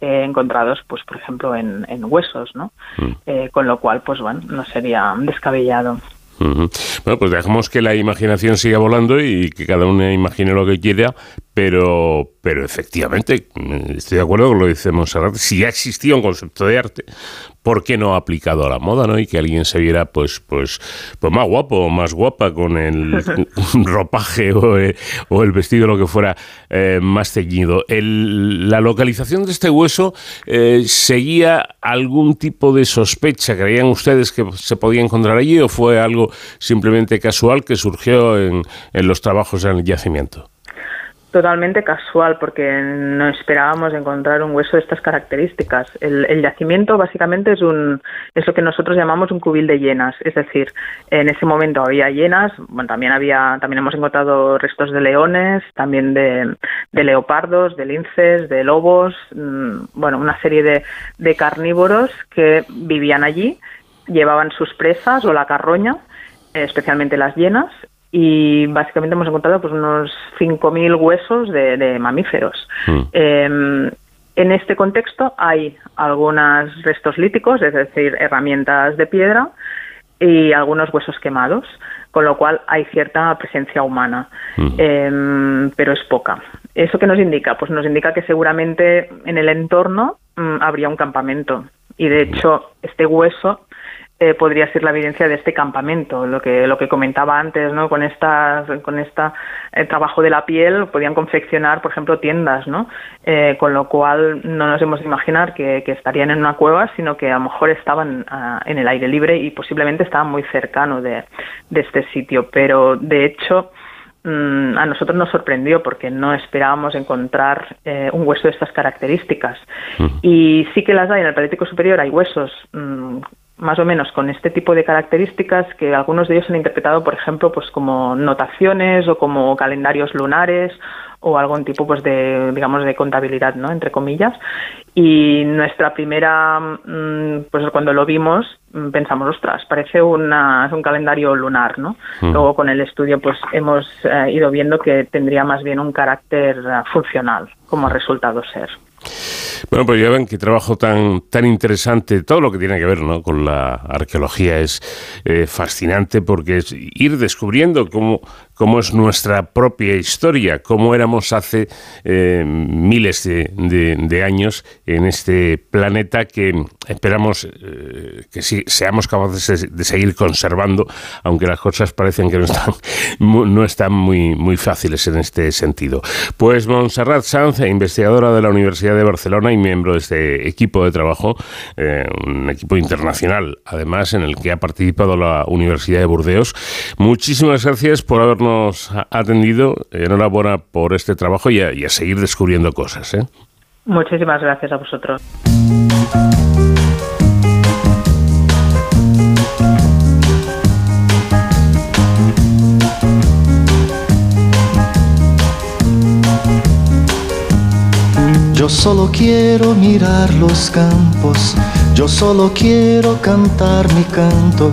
eh, encontrados, pues por ejemplo, en, huesos, ¿no? Mm. Eh, con lo cual, pues bueno, no sería descabellado. Bueno, pues dejamos que la imaginación siga volando y que cada uno imagine lo que quiera, pero, pero efectivamente, estoy de acuerdo con lo que dice Monserrat, si ya existía un concepto de arte, ¿por qué no aplicado a la moda, no? Y que alguien se viera, pues, pues, pues más guapo o más guapa con el <laughs> ropaje eh, o, el vestido, lo que fuera, eh, más ceñido. la localización de este hueso eh, seguía algún tipo de sospecha. ¿Creían ustedes que se podía encontrar allí o fue algo simplemente casual que surgió en, en los trabajos en el yacimiento? Totalmente casual porque no esperábamos encontrar un hueso de estas características. El, yacimiento básicamente es un es lo que nosotros llamamos un cubil de hienas, es decir, en ese momento había hienas, bueno, también había también hemos encontrado restos de leones, también de, leopardos, de linces, de lobos, mm, bueno, una serie de, de carnívoros que vivían allí, llevaban sus presas o la carroña, especialmente las hienas, y básicamente hemos encontrado pues unos 5.000 huesos de, mamíferos. Hmm. Em, en este contexto hay algunos restos líticos, es decir, herramientas de piedra y algunos huesos quemados, con lo cual hay cierta presencia humana, hmm. em, pero es poca. ¿Eso qué nos indica? Pues nos indica que seguramente en el entorno mm, habría un campamento y de hecho este hueso eh, podría ser la evidencia de este campamento, lo que lo que comentaba antes, ¿no? Con esta con esta eh, trabajo de la piel podían confeccionar, por ejemplo, tiendas, ¿no? Eh, con lo cual no nos hemos de imaginar que, estarían en una cueva, sino que a lo mejor estaban ah, en el aire libre y posiblemente estaban muy cercano de, de este sitio. Pero de hecho mm, a nosotros nos sorprendió porque no esperábamos encontrar un hueso de estas características. Y sí que las hay en el Paleolítico Superior, hay huesos mm, más o menos con este tipo de características que algunos de ellos han interpretado, por ejemplo, pues como notaciones o como calendarios lunares o algún tipo pues de digamos de contabilidad, ¿no? entre comillas. Y nuestra primera mm, pues cuando lo vimos mm, pensamos, ostras, parece una, un calendario lunar, ¿no? Mm. Luego con el estudio pues hemos eh, ido viendo que tendría más bien un carácter eh, funcional como resultado ser. Bueno, pues ya ven qué trabajo tan, tan interesante, todo lo que tiene que ver ¿no? con la arqueología es eh, fascinante porque es ir descubriendo cómo cómo es nuestra propia historia, cómo éramos hace eh, miles de, años en este planeta que esperamos eh, que sí, seamos capaces de, seguir conservando, aunque las cosas parecen que no están, <laughs> no están muy, fáciles en este sentido. Pues Montserrat Sanz, investigadora de la Universidad de Barcelona y miembro de este equipo de trabajo, eh, un equipo internacional, además, en el que ha participado la Universidad de Burdeos. Muchísimas gracias por habernos atendido. Enhorabuena por este trabajo y a, seguir descubriendo cosas. ¿eh? Muchísimas gracias a vosotros. Yo solo quiero mirar los campos, yo solo quiero cantar mi canto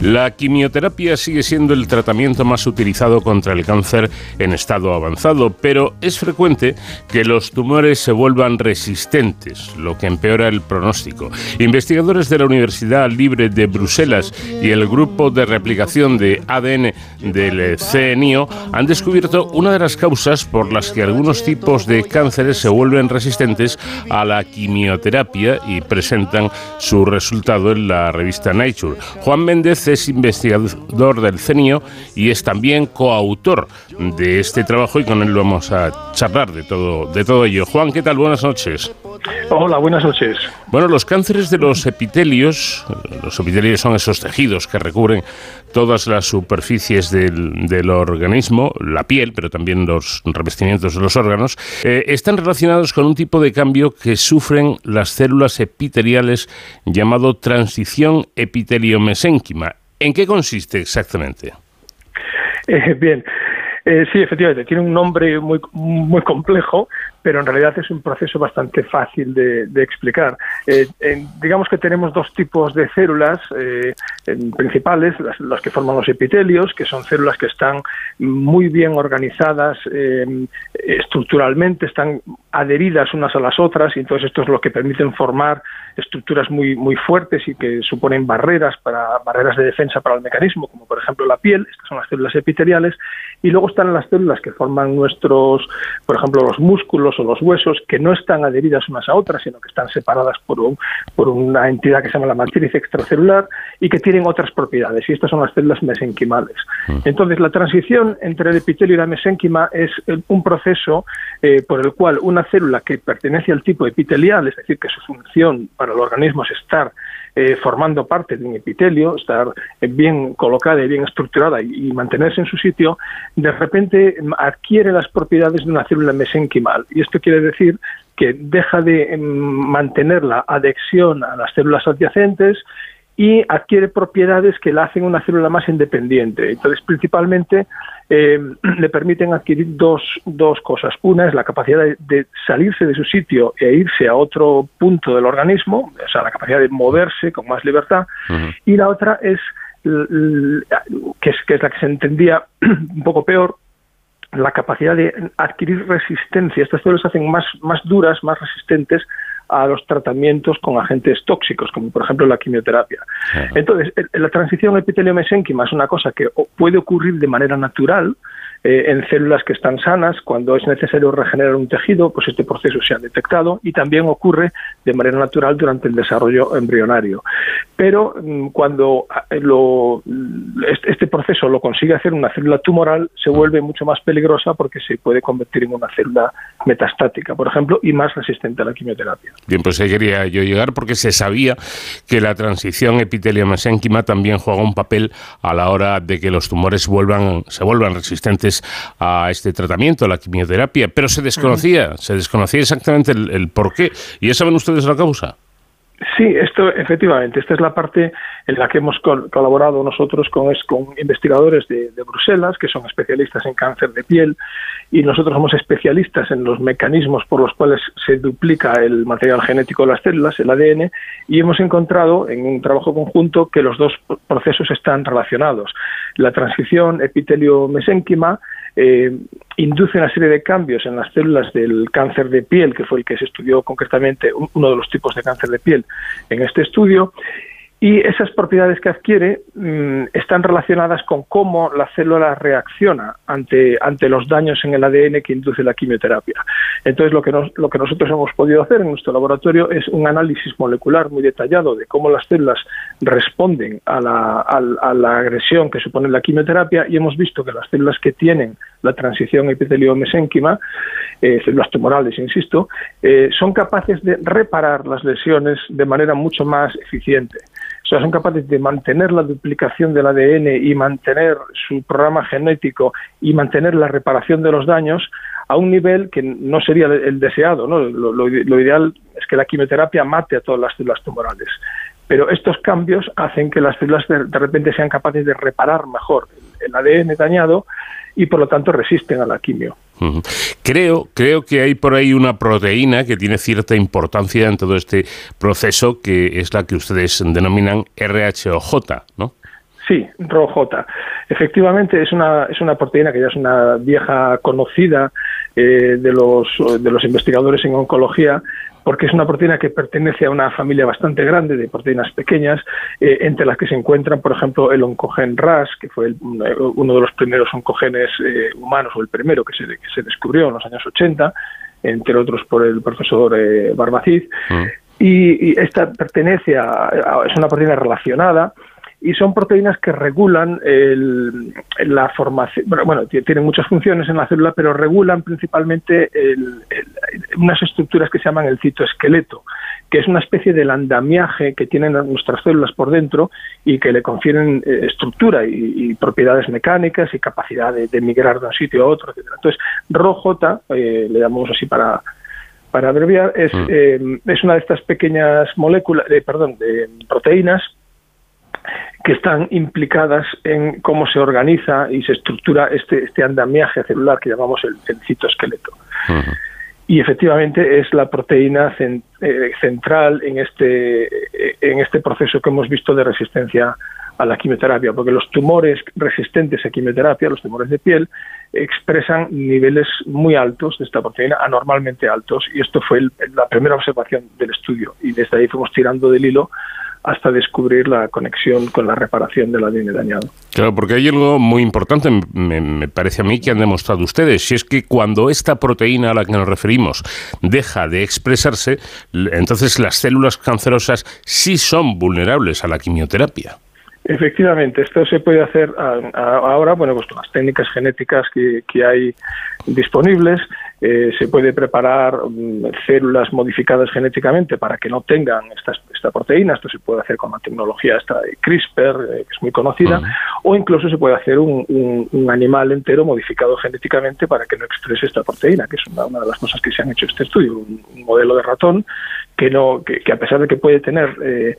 La quimioterapia sigue siendo el tratamiento más utilizado contra el cáncer en estado avanzado, pero es frecuente que los tumores se vuelvan resistentes, lo que empeora el pronóstico. Investigadores de la Universidad Libre de Bruselas y el grupo de replicación de ADN del CNIO han descubierto una de las causas por las que algunos tipos de cánceres se vuelven resistentes a la quimioterapia y presentan su resultado en la revista Nature. Juan Méndez es investigador del CENIO y es también coautor de este trabajo y con él vamos a charlar de todo, de todo ello. Juan, ¿qué tal? Buenas noches. Hola, buenas noches. Bueno, los cánceres de los epitelios, los epitelios son esos tejidos que recubren todas las superficies del, organismo, la piel, pero también los revestimientos de los órganos, eh, están relacionados con un tipo de cambio que sufren las células epiteliales llamado transición epitelio-mesénquima. ¿En qué consiste exactamente? Eh, bien, eh, sí, efectivamente, tiene un nombre muy, muy complejo, pero en realidad es un proceso bastante fácil de, explicar. Eh, digamos que tenemos dos tipos de células eh, principales, las, que forman los epitelios, que son células que están muy bien organizadas estructuralmente, están adheridas unas a las otras, y entonces esto es lo que permiten formar estructuras muy, muy fuertes y que suponen barreras para barreras de defensa para el mecanismo, como por ejemplo la piel, estas son las células epiteliales, y luego están las células que forman nuestros, por ejemplo, los músculos o los huesos, que no están adheridas unas a otras, sino que están separadas por, un, por una entidad que se llama la matriz extracelular y que tienen otras propiedades, y estas son las células mesenquimales. Mm. Entonces, la transición entre el epitelio y la mesénquima es un proceso eh, por el cual una célula que pertenece al tipo epitelial, es decir, que su función para el organismo es estar eh, formando parte de un epitelio, estar bien colocada y bien estructurada y, mantenerse en su sitio, de repente adquiere las propiedades de una célula mesenquimal. Y esto quiere decir que deja de mm, mantener la adhesión a las células adyacentes y adquiere propiedades que la hacen una célula más independiente. Entonces, principalmente, eh, <clears throat> le permiten adquirir dos, dos cosas. Una es la capacidad de, salirse de su sitio e irse a otro punto del organismo, o sea, la capacidad de moverse con más libertad. Y la otra es, que es, que es la que se entendía <clears throat> un poco peor, la capacidad de adquirir resistencia. Estas células se hacen más, más duras, más resistentes a los tratamientos con agentes tóxicos, como por ejemplo la quimioterapia. Entonces, la transición epitelio-mesénquima es una cosa que puede ocurrir de manera natural, eh, en células que están sanas, cuando es necesario regenerar un tejido, pues este proceso se ha detectado y también ocurre de manera natural durante el desarrollo embrionario. Pero mm, cuando eh, lo, este proceso lo consigue hacer una célula tumoral, se vuelve mucho más peligrosa porque se puede convertir en una célula metastática, por ejemplo, y más resistente a la quimioterapia. Bien, pues ahí quería yo llegar porque se sabía que la transición epitelio-mesénquima también juega un papel a la hora de que los tumores vuelvan, se vuelvan resistentes a este tratamiento, a la quimioterapia, pero se desconocía, se desconocía exactamente el, el por qué. ¿Y ya saben ustedes la causa? Sí, esto efectivamente, esta es la parte en la que hemos colaborado nosotros con, con investigadores de, Bruselas, que son especialistas en cáncer de piel, y nosotros somos especialistas en los mecanismos por los cuales se duplica el material genético de las células, el ADN, y hemos encontrado en un trabajo conjunto que los dos procesos están relacionados. La transición epitelio-mesénquima eh, induce una serie de cambios en las células del cáncer de piel, que fue el que se estudió concretamente, uno de los tipos de cáncer de piel en este estudio, y esas propiedades que adquiere mm, están relacionadas con cómo la célula reacciona ante, ante los daños en el ADN que induce la quimioterapia. Entonces, lo que, lo que nosotros hemos podido hacer en nuestro laboratorio es un análisis molecular muy detallado de cómo las células responden a la, a, la agresión que supone la quimioterapia y hemos visto que las células que tienen la transición epitelio-mesénquima, eh, células tumorales, insisto, eh, son capaces de reparar las lesiones de manera mucho más eficiente. O sea, son capaces de mantener la duplicación del ADN y mantener su programa genético y mantener la reparación de los daños a un nivel que no sería el deseado. Lo, ideal es que la quimioterapia mate a todas las células tumorales. Pero estos cambios hacen que las células de, repente sean capaces de reparar mejor el ADN dañado y por lo tanto resisten a la quimio. Creo, creo que hay por ahí una proteína que tiene cierta importancia en todo este proceso, que es la que ustedes denominan RHOJ, ¿no? Sí, ROJ. Efectivamente, es una, es una proteína que ya es una vieja conocida eh, de, los, de los investigadores en oncología porque es una proteína que pertenece a una familia bastante grande de proteínas pequeñas, eh, entre las que se encuentran, por ejemplo, el oncogen RAS, que fue uno de los primeros oncogenes eh, humanos, o el primero que se, que se, descubrió en los años 80, entre otros por el profesor eh, Barbacid. Mm. Y, esta pertenece a, es una proteína relacionada y son proteínas que regulan la formación, bueno, tienen muchas funciones en la célula, pero regulan principalmente unas estructuras que se llaman el citoesqueleto, que es una especie de andamiaje que tienen nuestras células por dentro y que le confieren eh, estructura y, propiedades mecánicas y capacidad de, migrar de un sitio a otro, etc. Entonces, ROJ, eh, le llamamos así para para abreviar, es, mm. eh, es una de estas pequeñas moléculas, perdón, de proteínas que están implicadas en cómo se organiza y se estructura este, este andamiaje celular que llamamos el, citoesqueleto. Y efectivamente es la proteína eh, central en este, en este proceso que hemos visto de resistencia a la quimioterapia, porque los tumores resistentes a quimioterapia, los tumores de piel, expresan niveles muy altos de esta proteína, anormalmente altos, y esto fue la primera observación del estudio, y desde ahí fuimos tirando del hilo hasta descubrir la conexión con la reparación del ADN dañado. Claro, porque hay algo muy importante, me, parece a mí, que han demostrado ustedes, si es que cuando esta proteína a la que nos referimos deja de expresarse, entonces las células cancerosas sí son vulnerables a la quimioterapia. Efectivamente, esto se puede hacer ahora, bueno, pues con las técnicas genéticas que, que hay disponibles eh, se puede preparar mm, células modificadas genéticamente para que no tengan esta, esta proteína. Esto se puede hacer con la tecnología esta de CRISPR, eh, que es muy conocida, o incluso se puede hacer un, un, animal entero modificado genéticamente para que no exprese esta proteína, que es una, de las cosas que se han hecho en este estudio. Un, modelo de ratón que, no, que, a pesar de que puede tener eh,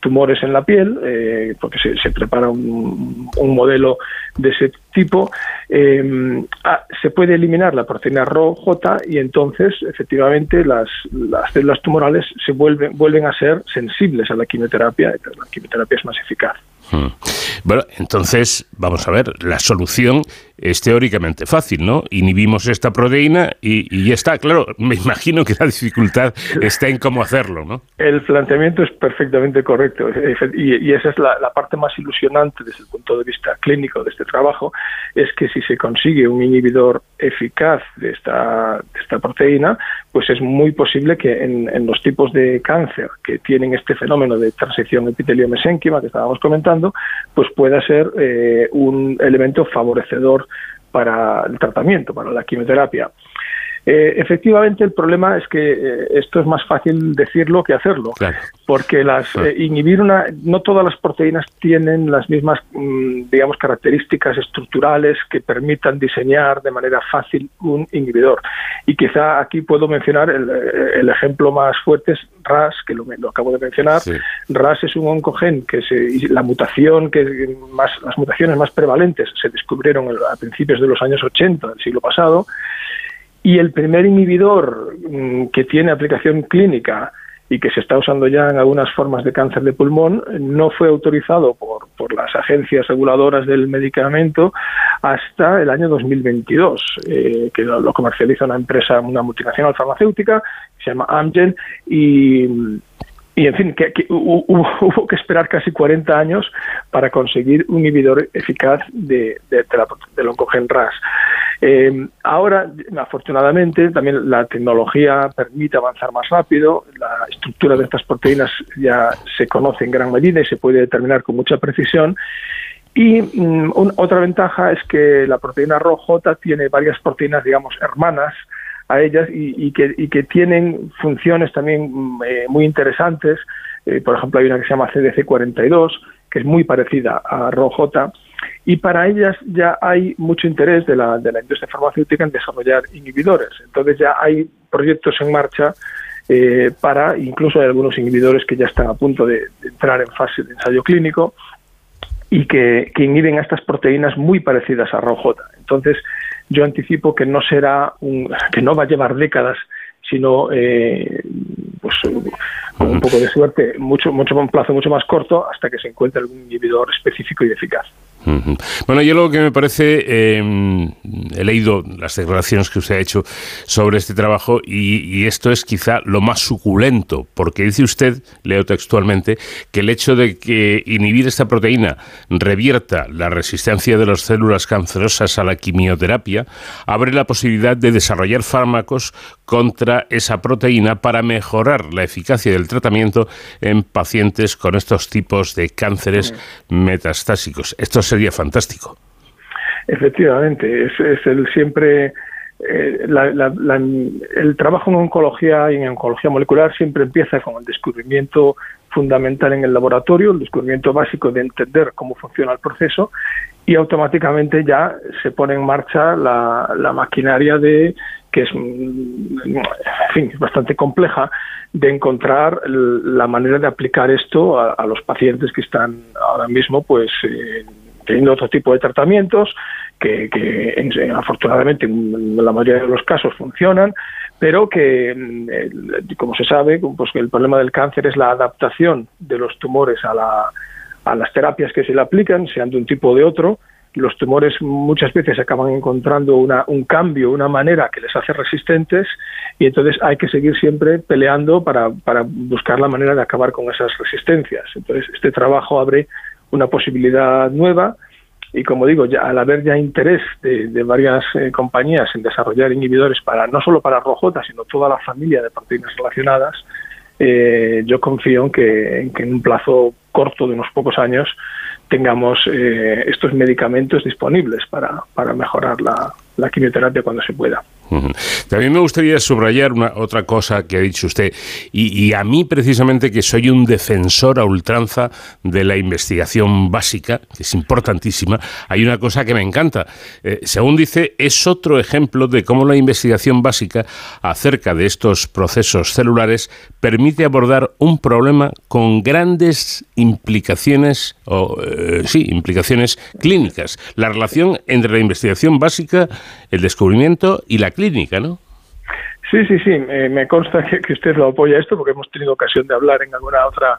tumores en la piel, eh, porque se, prepara un, modelo de ese tipo, eh, ah, se puede eliminar la proteína ROJ y entonces efectivamente las, las células tumorales se vuelven, vuelven a ser sensibles a la quimioterapia, la quimioterapia es más eficaz. Hmm. Bueno, entonces, vamos a ver, la solución es teóricamente fácil, ¿no? Inhibimos esta proteína y, ya está. Claro, me imagino que la dificultad está en cómo hacerlo, ¿no? El planteamiento es perfectamente correcto y, esa es la, parte más ilusionante desde el punto de vista clínico de este trabajo, es que si se consigue un inhibidor eficaz de esta, de esta proteína, pues es muy posible que en, los tipos de cáncer que tienen este fenómeno de transición epitelio-mesénquima que estábamos comentando, pues pueda ser eh, un elemento favorecedor para el tratamiento, para la quimioterapia. Eh, efectivamente, el problema es que eh, esto es más fácil decirlo que hacerlo, porque las eh, inhibir una, no todas las proteínas tienen las mismas, mm, digamos, características estructurales que permitan diseñar de manera fácil un inhibidor. Y quizá aquí puedo mencionar el, ejemplo más fuerte es RAS, que lo, acabo de mencionar. RAS es un oncogen que se, la mutación que más, las mutaciones más prevalentes se descubrieron a principios de los años 80 del siglo pasado y el primer inhibidor mm, que tiene aplicación clínica y que se está usando ya en algunas formas de cáncer de pulmón no fue autorizado por, por las agencias reguladoras del medicamento hasta el año 2022, eh, que lo, comercializa una empresa, una multinacional farmacéutica, se llama Amgen, y y en fin, que, <laughs> hubo, que esperar casi 40 años para conseguir un inhibidor eficaz de, del oncogen RAS. Eh, ahora, afortunadamente, también la tecnología permite avanzar más rápido, la estructura de estas proteínas ya se conoce en gran medida y se puede determinar con mucha precisión. Y mm, otra ventaja es que la proteína ROJ tiene varias proteínas, digamos, hermanas, a ellas y, que, y que tienen funciones también mm, eh, muy interesantes. Eh, por ejemplo, hay una que se llama CDC42, que es muy parecida a ROJ, y para ellas ya hay mucho interés de la, de la industria farmacéutica en desarrollar inhibidores. Entonces ya hay proyectos en marcha eh, para, incluso hay algunos inhibidores que ya están a punto de, de entrar en fase de ensayo clínico y que, que, inhiben a estas proteínas muy parecidas a ROJ. Entonces, yo anticipo que no será un, que no va a llevar décadas sino eh, pues con un poco de suerte mucho mucho un plazo mucho más corto hasta que se encuentre algún inhibidor específico y eficaz bueno, yo lo que me parece, em, he leído las declaraciones que usted ha hecho sobre este trabajo y, esto es quizá lo más suculento, porque dice usted, leo textualmente, que el hecho de que inhibir esta proteína revierta la resistencia de las células cancerosas a la quimioterapia, abre la posibilidad de desarrollar fármacos contra esa proteína para mejorar la eficacia del tratamiento en pacientes con estos tipos de cánceres metastásicos. Esto fantástico. Efectivamente, es, el siempre eh, el trabajo en oncología y en oncología molecular siempre empieza con el descubrimiento fundamental en el laboratorio, el descubrimiento básico de entender cómo funciona el proceso y automáticamente ya se pone en marcha la, la maquinaria de que es, en fin, bastante compleja de encontrar la manera de aplicar esto a, los pacientes que están ahora mismo pues eh, teniendo otro tipo de tratamientos que, afortunadamente en la mayoría de los casos funcionan pero que mm, como se sabe pues el problema del cáncer es la adaptación de los tumores a, la, a las terapias que se le aplican sean de un tipo o de otro los tumores muchas veces acaban encontrando una, un cambio, una manera que les hace resistentes y entonces hay que seguir siempre peleando para, para buscar la manera de acabar con esas resistencias. Entonces este trabajo abre una posibilidad nueva y como digo, ya al haber ya interés de, varias eh, compañías en desarrollar inhibidores para no solo para rojota, sino toda la familia de proteínas relacionadas, eh, yo confío en que, en un plazo corto de unos pocos años tengamos eh, estos medicamentos disponibles para, para mejorar la quimioterapia cuando se pueda. También me gustaría subrayar una otra cosa que ha dicho usted, y, a mí precisamente que soy un defensor a ultranza de la investigación básica, que es importantísima, hay una cosa que me encanta. Eh, según dice, es otro ejemplo de cómo la investigación básica acerca de estos procesos celulares permite abordar un problema con grandes implicaciones, o eh, sí, implicaciones clínicas. La relación entre la investigación básica, el descubrimiento y la clínica, ¿no? Sí, sí, sí, me consta que, usted lo apoya esto porque hemos tenido ocasión de hablar en alguna otra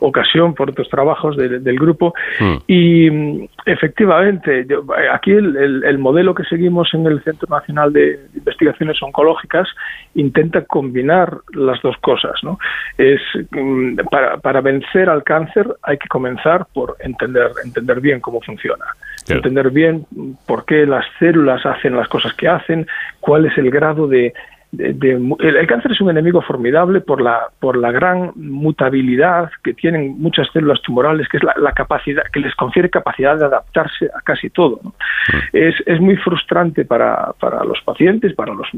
ocasión por otros trabajos del grupo. Hmm. y mm, efectivamente aquí el, modelo que seguimos en el Centro Nacional de Investigaciones Oncológicas intenta combinar las dos cosas no es mm, para, para vencer al cáncer hay que comenzar por entender entender bien cómo funciona. Entender bien por qué las células hacen las cosas que hacen cuál es el grado de el, cáncer es un enemigo formidable por la, por la gran mutabilidad que tienen muchas células tumorales, que es la, capacidad, que les confiere capacidad de adaptarse a casi todo. Mm. Es, es, muy frustrante para, para, los pacientes, para los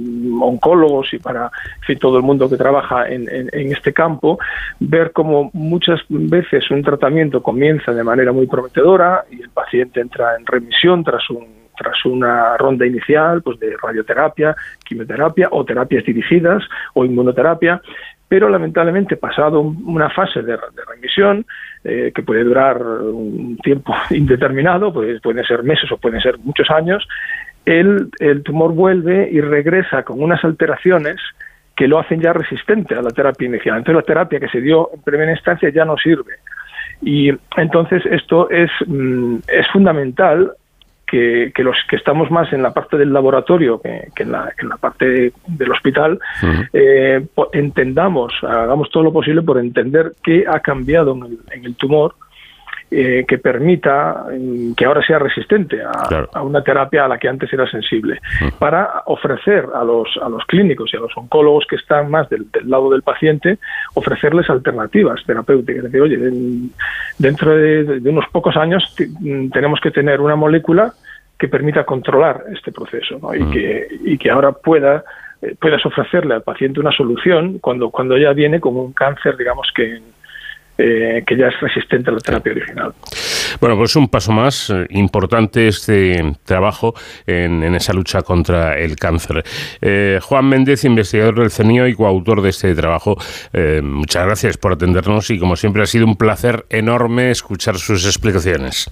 oncólogos y para todo el mundo que trabaja en, en, este campo, ver cómo muchas veces un tratamiento comienza de manera muy prometedora y el paciente entra en remisión tras un tras una ronda inicial pues de radioterapia, quimioterapia o terapias dirigidas o inmunoterapia, pero lamentablemente pasado una fase de, remisión eh, que puede durar un tiempo <laughs> indeterminado, pues pueden ser meses o pueden ser muchos años, el, el tumor vuelve y regresa con unas alteraciones que lo hacen ya resistente a la terapia inicial. Entonces la terapia que se dio en primera instancia ya no sirve. Y entonces esto es, mm, es fundamental que, los que estamos más en la parte del laboratorio que, en, la, parte del hospital, eh, entendamos, hagamos todo lo posible por entender qué ha cambiado en el, tumor eh, que permita mm, que ahora sea resistente a, una terapia a la que antes era sensible, para ofrecer a los, a los clínicos y a los oncólogos que están más del, lado del paciente, ofrecerles alternativas terapéuticas. Es decir, oye, dentro de, de unos pocos años mm, tenemos que tener una molécula que permita controlar este proceso y, mm. que, y que ahora pueda eh, puedas ofrecerle al paciente una solución cuando, cuando ya viene como un cáncer, digamos que, eh, que ya es resistente a la terapia original. Bueno, pues un paso más eh, importante este trabajo en, esa lucha contra el cáncer. Juan Méndez, investigador del CENIO y coautor de este trabajo, muchas gracias por atendernos y como siempre ha sido un placer enorme escuchar sus explicaciones.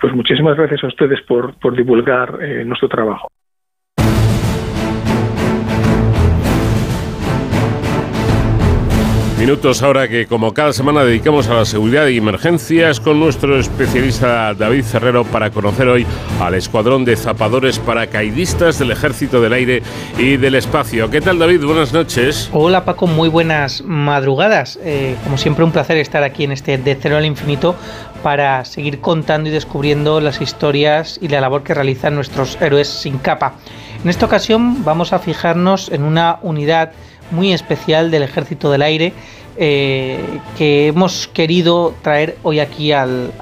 Pues muchísimas gracias a ustedes por, por divulgar eh, nuestro trabajo. Minutos ahora que como cada semana dedicamos a la seguridad y emergencias con nuestro especialista David Ferrero para conocer hoy al escuadrón de zapadores paracaidistas del Ejército del Aire y del Espacio. ¿Qué tal David? Buenas noches. Hola Paco, muy buenas madrugadas. Eh, como siempre un placer estar aquí en este De Cero al Infinito para seguir contando y descubriendo las historias y la labor que realizan nuestros héroes sin capa. En esta ocasión vamos a fijarnos en una unidad muy especial del Ejército del Aire eh, que hemos querido traer hoy aquí al,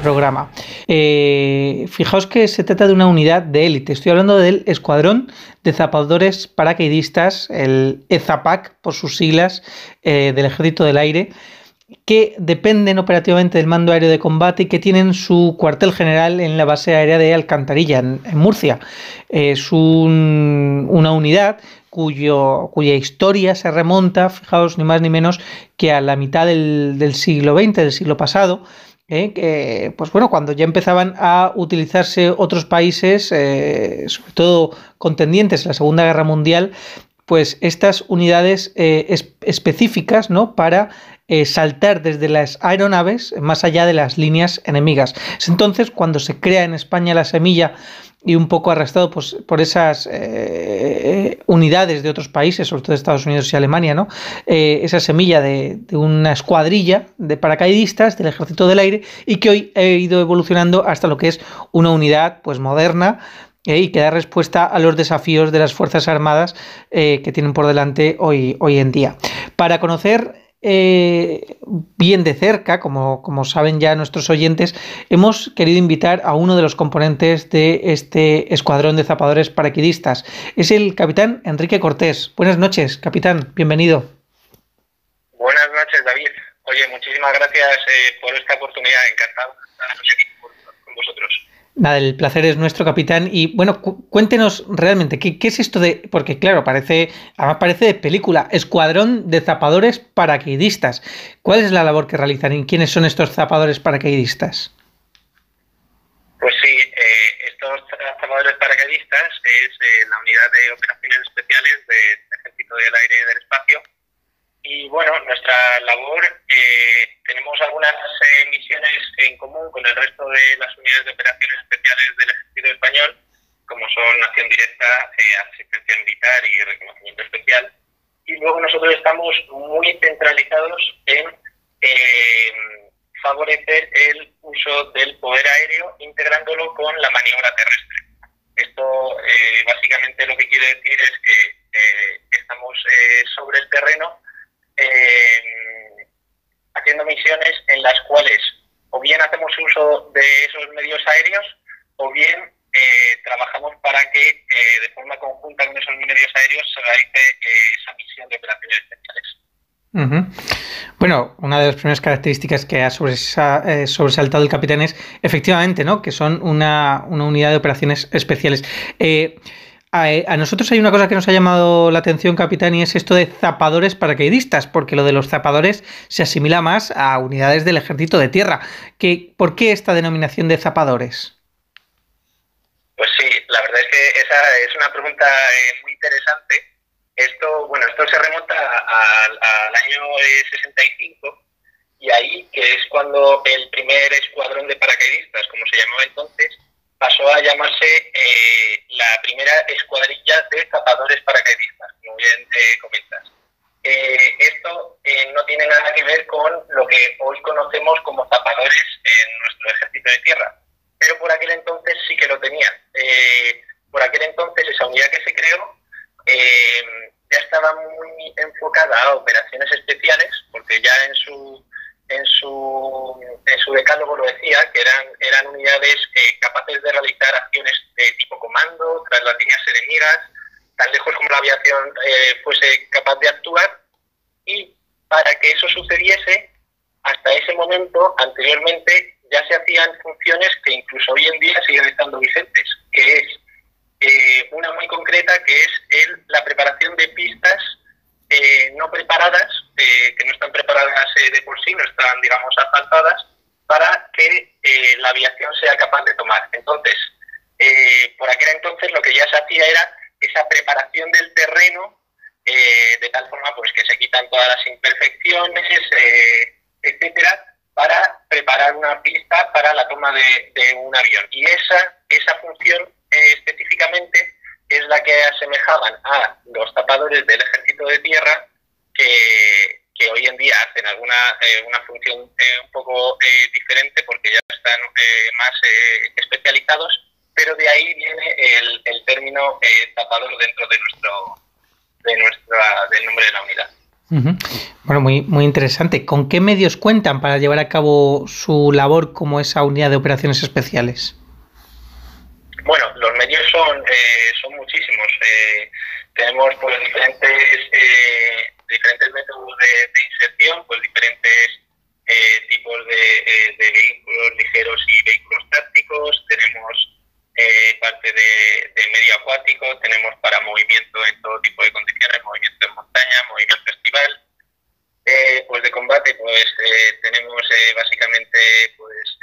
programa. Eh, fijaos que se trata de una unidad de élite. Estoy hablando del Escuadrón de Zapadores Paracaidistas, el EZAPAC por sus siglas, eh, del Ejército del Aire que dependen operativamente del mando aéreo de combate y que tienen su cuartel general en la base aérea de Alcantarilla, en, Murcia. Es una unidad cuya historia se remonta, fijaos, ni más ni menos que a la mitad del, siglo XX, del siglo pasado, ¿eh? que, pues bueno, cuando ya empezaban a utilizarse otros países, eh, sobre todo contendientes en la Segunda Guerra Mundial, pues estas unidades eh, específicas ¿no? para saltar desde las aeronaves más allá de las líneas enemigas. Es entonces cuando se crea en España la semilla y un poco arrastrado pues, por esas eh, unidades de otros países, sobre todo de Estados Unidos y Alemania, ¿no? Eh, esa semilla de, una escuadrilla de paracaidistas del Ejército del Aire y que hoy ha ido evolucionando hasta lo que es una unidad pues, moderna eh, y que da respuesta a los desafíos de las Fuerzas Armadas que tienen por delante hoy, hoy en día. Para conocer eh, bien de cerca, como, como, saben ya nuestros oyentes, hemos querido invitar a uno de los componentes de este escuadrón de zapadores paraquidistas. Es el capitán Enrique Cortés. Buenas noches, capitán, bienvenido. Buenas noches, David. Oye, muchísimas gracias eh, por esta oportunidad. Encantado de estar aquí con vosotros. Nada, el placer es nuestro, capitán. Y bueno, cuéntenos realmente, ¿qué, es esto de.? Porque, claro, parece. Además, parece de película. Escuadrón de zapadores paracaidistas. ¿Cuál es la labor que realizan y quiénes son estos zapadores paracaidistas? Pues sí, eh, estos zapadores paracaidistas es eh, la unidad de operaciones especiales del Ejército del Aire y del Espacio y bueno, nuestra labor, eh, tenemos algunas eh, misiones en común con el resto de las unidades de operaciones especiales del Ejército Español, como son acción directa, eh, asistencia militar y reconocimiento especial. Y luego nosotros estamos muy centralizados en favorecer el uso del poder aéreo integrándolo con la maniobra terrestre. Esto básicamente lo que quiere decir es que estamos sobre el terreno haciendo misiones en las cuales o bien hacemos uso de esos medios aéreos o bien trabajamos para que de forma conjunta con esos medios aéreos se realice esa misión de operaciones especiales. Bueno, una de las primeras características que ha eh, sobresaltado el capitán es efectivamente, ¿no? Que son una, unidad de operaciones especiales. Eh, a, nosotros hay una cosa que nos ha llamado la atención, capitán, y es esto de zapadores paracaidistas, porque lo de los zapadores se asimila más a unidades del ejército de tierra. ¿Qué, ¿Por qué esta denominación de zapadores? Pues sí, la verdad es que esa es una pregunta eh, muy interesante esto, bueno, esto se remonta al año 65 y ahí, que es cuando el primer escuadrón de paracaidistas, como se llamaba entonces, pasó a llamarse eh, la primera escuadrilla de zapadores paracaidistas, como bien eh, comentas. Eh, esto no tiene nada que ver con lo que hoy conocemos como zapadores en nuestro ejército de tierra, pero por aquel entonces sí que lo tenía. por aquel entonces esa unidad que se creó eh, ya estaba muy enfocada a operaciones especiales, porque ya en su en su, en su decálogo lo decía, que eran, eran unidades eh, capaces de realizar acciones de tipo comando tras las líneas enemigas, tan lejos como la aviación eh, fuese capaz de actuar. Y para que eso sucediese, hasta ese momento, anteriormente, ya se hacían funciones que incluso hoy en día siguen estando vigentes, que es eh, una muy concreta que es el, la preparación de pistas eh, no preparadas, eh, que no están preparadas de por sí, no están, digamos, asfaltadas, para que la aviación sea capaz de tomar. Entonces, por aquel entonces lo que ya se hacía era esa preparación del terreno de tal forma pues que se quitan todas las imperfecciones, etcétera, para preparar una pista para la toma de, de un avión. Y esa, esa función específicamente es la que asemejaban a los tapadores del ejército de tierra que, hoy en día hacen alguna eh, una función eh, un poco eh, diferente porque ya están más especializados, pero de ahí viene el, el término tapador dentro de nuestro de nuestra del nombre de la unidad. Bueno, muy, muy interesante. ¿Con qué medios cuentan para llevar a cabo su labor como esa unidad de operaciones especiales? Bueno, los medios son, eh, son muchísimos. Eh, tenemos pues diferentes eh, diferentes métodos de, inserción, pues diferentes tipos de, vehículos ligeros y vehículos tácticos. Tenemos parte de, medio acuático, tenemos para movimiento en todo tipo de condiciones, movimiento en montaña, movimiento estival. pues de combate, pues tenemos básicamente pues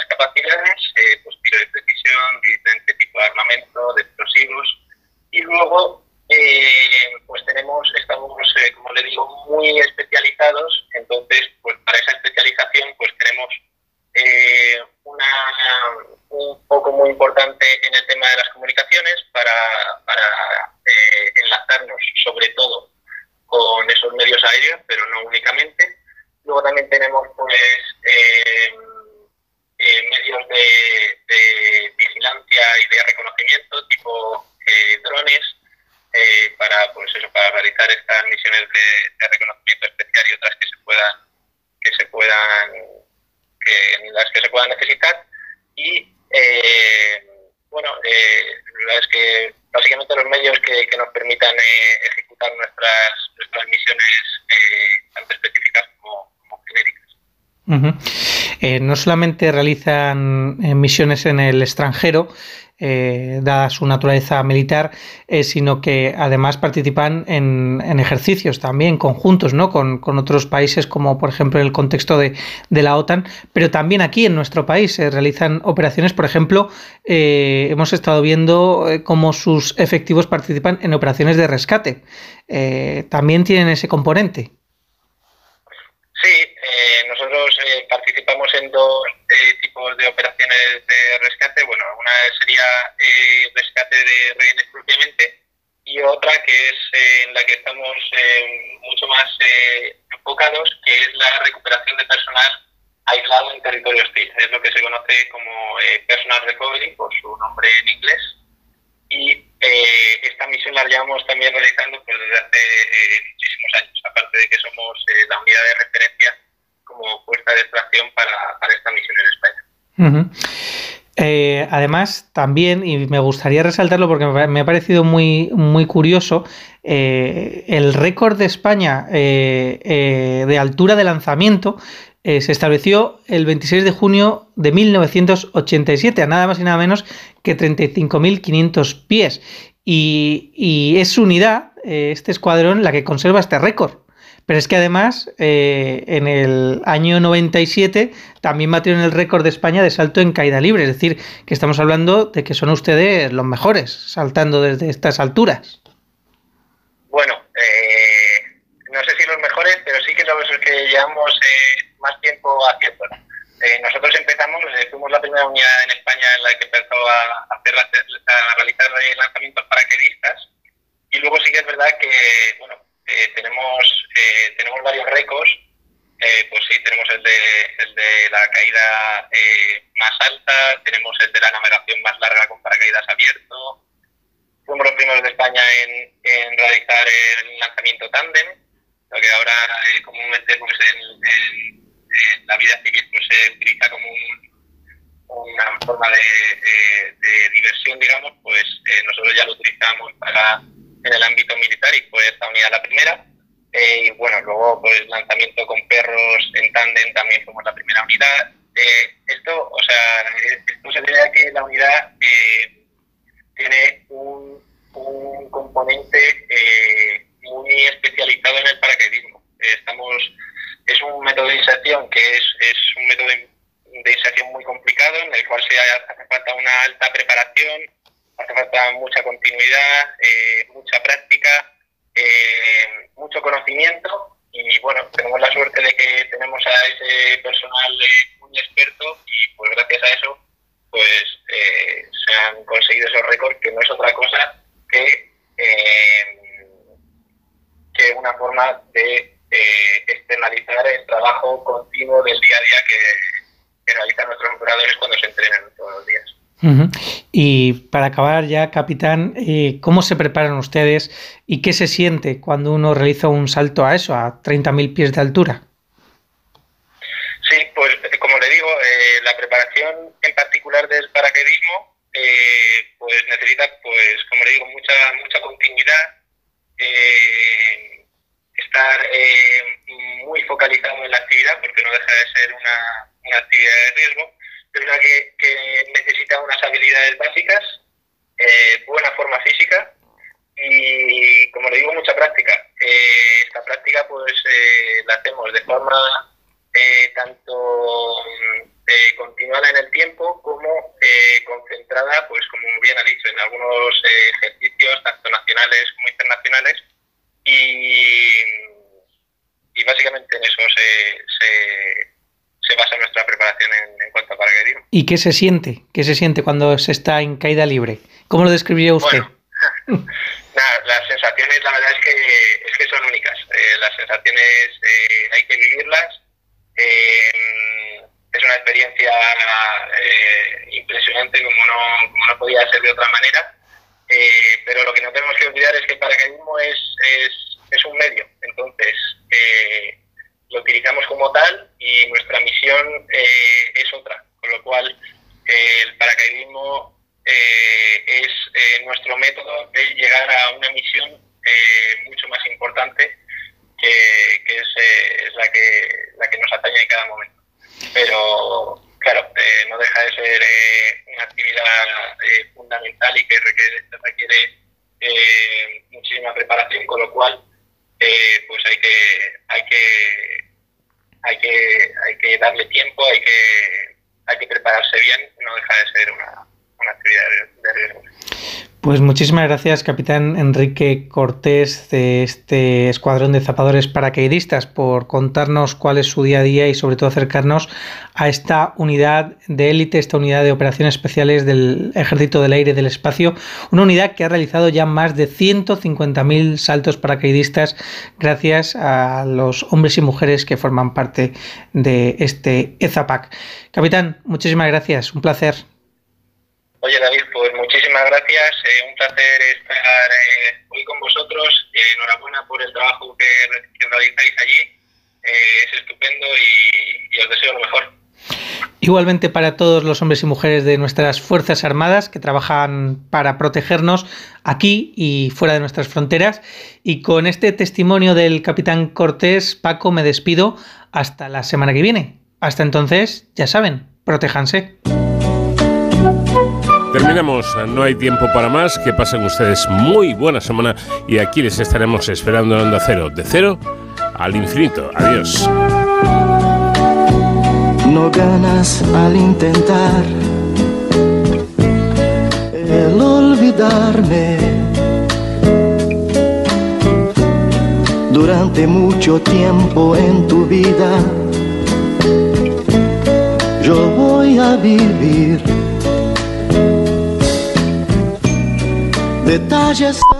muchas capacidades, pues tiro de precisión, diferente tipo de armamento, de explosivos. Y luego, eh, pues tenemos, estamos, eh, como le digo, muy especializados. Entonces, pues para esa especialización, pues tenemos eh, una, un poco muy importante en el tema de las comunicaciones para, para enlazarnos sobre todo con esos medios aéreos, pero no únicamente. Luego también tenemos pues eh, medios de, vigilancia y de reconocimiento tipo eh, drones eh, para pues eso para realizar estas misiones de, reconocimiento especial y otras que se puedan que se puedan que, las que se puedan necesitar. Y bueno la es que básicamente los medios que, que nos permitan ejecutar nuestras nuestras misiones tanto específicas como, Eh, no solamente realizan eh, misiones en el extranjero, eh, dada su naturaleza militar, sino que además participan en, ejercicios también conjuntos ¿no? Con, otros países, como por ejemplo en el contexto de, la OTAN, pero también aquí en nuestro país se realizan operaciones, por ejemplo, hemos estado viendo cómo sus efectivos participan en operaciones de rescate. también tienen ese componente. Sí, nosotros participamos en dos eh, tipos de operaciones de rescate. Bueno, una sería eh, rescate de rehenes propiamente y otra que es eh, en la que estamos mucho más enfocados, que es la recuperación de personal aislado en territorio hostil. Es lo que se conoce como personal recovery, por su nombre en inglés. Y eh, esta misión la llevamos también realizando pues, desde hace eh, muchísimos años, aparte de que somos eh, la unidad de referencia como fuerza de extracción para, esta misión en España. además, también, y me gustaría resaltarlo porque me ha parecido muy, muy curioso, el récord de España de altura de lanzamiento se estableció el 26 de junio de 1987, a nada más y nada menos que 35.500 pies. Y, es su unidad, eh, este escuadrón, la que conserva este récord. Pero es que además, eh, en el año 97 también batieron el récord de España de salto en caída libre. Es decir, que estamos hablando de que son ustedes los mejores saltando desde estas alturas. Bueno, eh, no sé si los mejores, pero sí que los que llevamos más tiempo haciéndolo. Eh, nosotros empezamos, eh, fuimos la primera unidad en España en la que empezó a, hacer, a realizar lanzamientos paraquedistas y luego sí que es verdad que bueno, eh, tenemos, tenemos varios récords, pues sí, tenemos el de, el de la caída más alta, tenemos el de la navegación más larga con paracaídas abierto, fuimos los primeros de España en, en realizar el lanzamiento tándem, lo que ahora comúnmente pues en la vida civil pues, se utiliza como una forma de, diversión, digamos, pues eh, nosotros ya lo utilizamos para en el ámbito militar y fue esta unidad la primera. Eh, y bueno, luego pues lanzamiento con perros en tándem también fuimos la primera unidad. Eh, esto, o sea, esto se debe a que la unidad tiene un, un componente muy especializado en el paracaidismo. estamos es un método de inserción que es, es un método de, inserción muy complicado en el cual se hace falta una alta preparación, hace falta mucha continuidad, eh, mucha práctica, eh, mucho conocimiento y bueno, tenemos la suerte de que tenemos a ese personal eh, muy experto y pues gracias a eso pues se han conseguido esos récords que no es otra cosa que, que una forma de externalizar el trabajo continuo del día a día que, realizan nuestros operadores cuando se entrenan todos los días. Y para acabar ya, capitán, eh, ¿cómo se preparan ustedes y qué se siente cuando uno realiza un salto a eso, a 30.000 pies de altura? Sí, pues como le digo, eh, la preparación en particular del paraquedismo eh, pues necesita, pues como le digo, mucha mucha continuidad. Eh, estar eh, muy focalizado en la actividad, porque no deja de ser una, una actividad de riesgo. Es verdad que, que necesita unas habilidades básicas, eh, buena forma física y, como le digo, mucha práctica. Eh, esta práctica pues la hacemos de forma tanto continuada en el tiempo como concentrada, pues como bien ha dicho, en algunos ejercicios tanto nacionales como internacionales y, y básicamente en eso se, basa nuestra preparación en, cuanto a paracaidismo. ¿Y qué se siente? ¿Qué se siente cuando se está en caída libre? ¿Cómo lo describiría usted? <laughs> nada, las sensaciones la verdad es que, es que son únicas. Eh, las sensaciones eh, hay que vivirlas. Eh, es una experiencia impresionante como no, como no podía ser de otra manera. Eh, pero lo que no tenemos que olvidar es que el paracaidismo es, es, un medio, entonces eh, lo utilizamos como tal y nuestra misión eh, es otra, con lo cual el paracaidismo es nuestro método de llegar a una misión mucho más importante que, que es, la, que, la que nos atañe en cada momento. Pero claro, no deja de ser una actividad fundamental y que requiere, requiere eh, muchísima preparación, con lo cual eh, pues hay que, hay que hay que hay que darle tiempo, hay que hay que prepararse bien, no deja de ser una, una actividad de riesgo. Pues muchísimas gracias, capitán Enrique Cortés, de este escuadrón de zapadores paracaidistas, por contarnos cuál es su día a día y sobre todo acercarnos a esta unidad de élite, esta unidad de operaciones especiales del Ejército del Aire y del Espacio, una unidad que ha realizado ya más de 150.000 saltos paracaidistas gracias a los hombres y mujeres que forman parte de este EZAPAC. Capitán, muchísimas gracias, un placer. Oye David, pues muchísimas gracias, eh, un placer estar eh, hoy con vosotros, enhorabuena por el trabajo que, realizáis allí, es estupendo y, y os deseo lo mejor. Igualmente para todos los hombres y mujeres de nuestras Fuerzas Armadas que trabajan para protegernos aquí y fuera de nuestras fronteras. Y con este testimonio del capitán Cortés, Paco, me despido hasta la semana que viene. Hasta entonces, ya saben, protéjanse. Terminamos, no hay tiempo para más, que pasen ustedes muy buena semana y aquí les estaremos esperando en Onda Cero, de cero al infinito. Adiós. No ganas al intentar el olvidarme. Durante mucho tiempo en tu vida, yo voy a vivir detalles tan pequeños.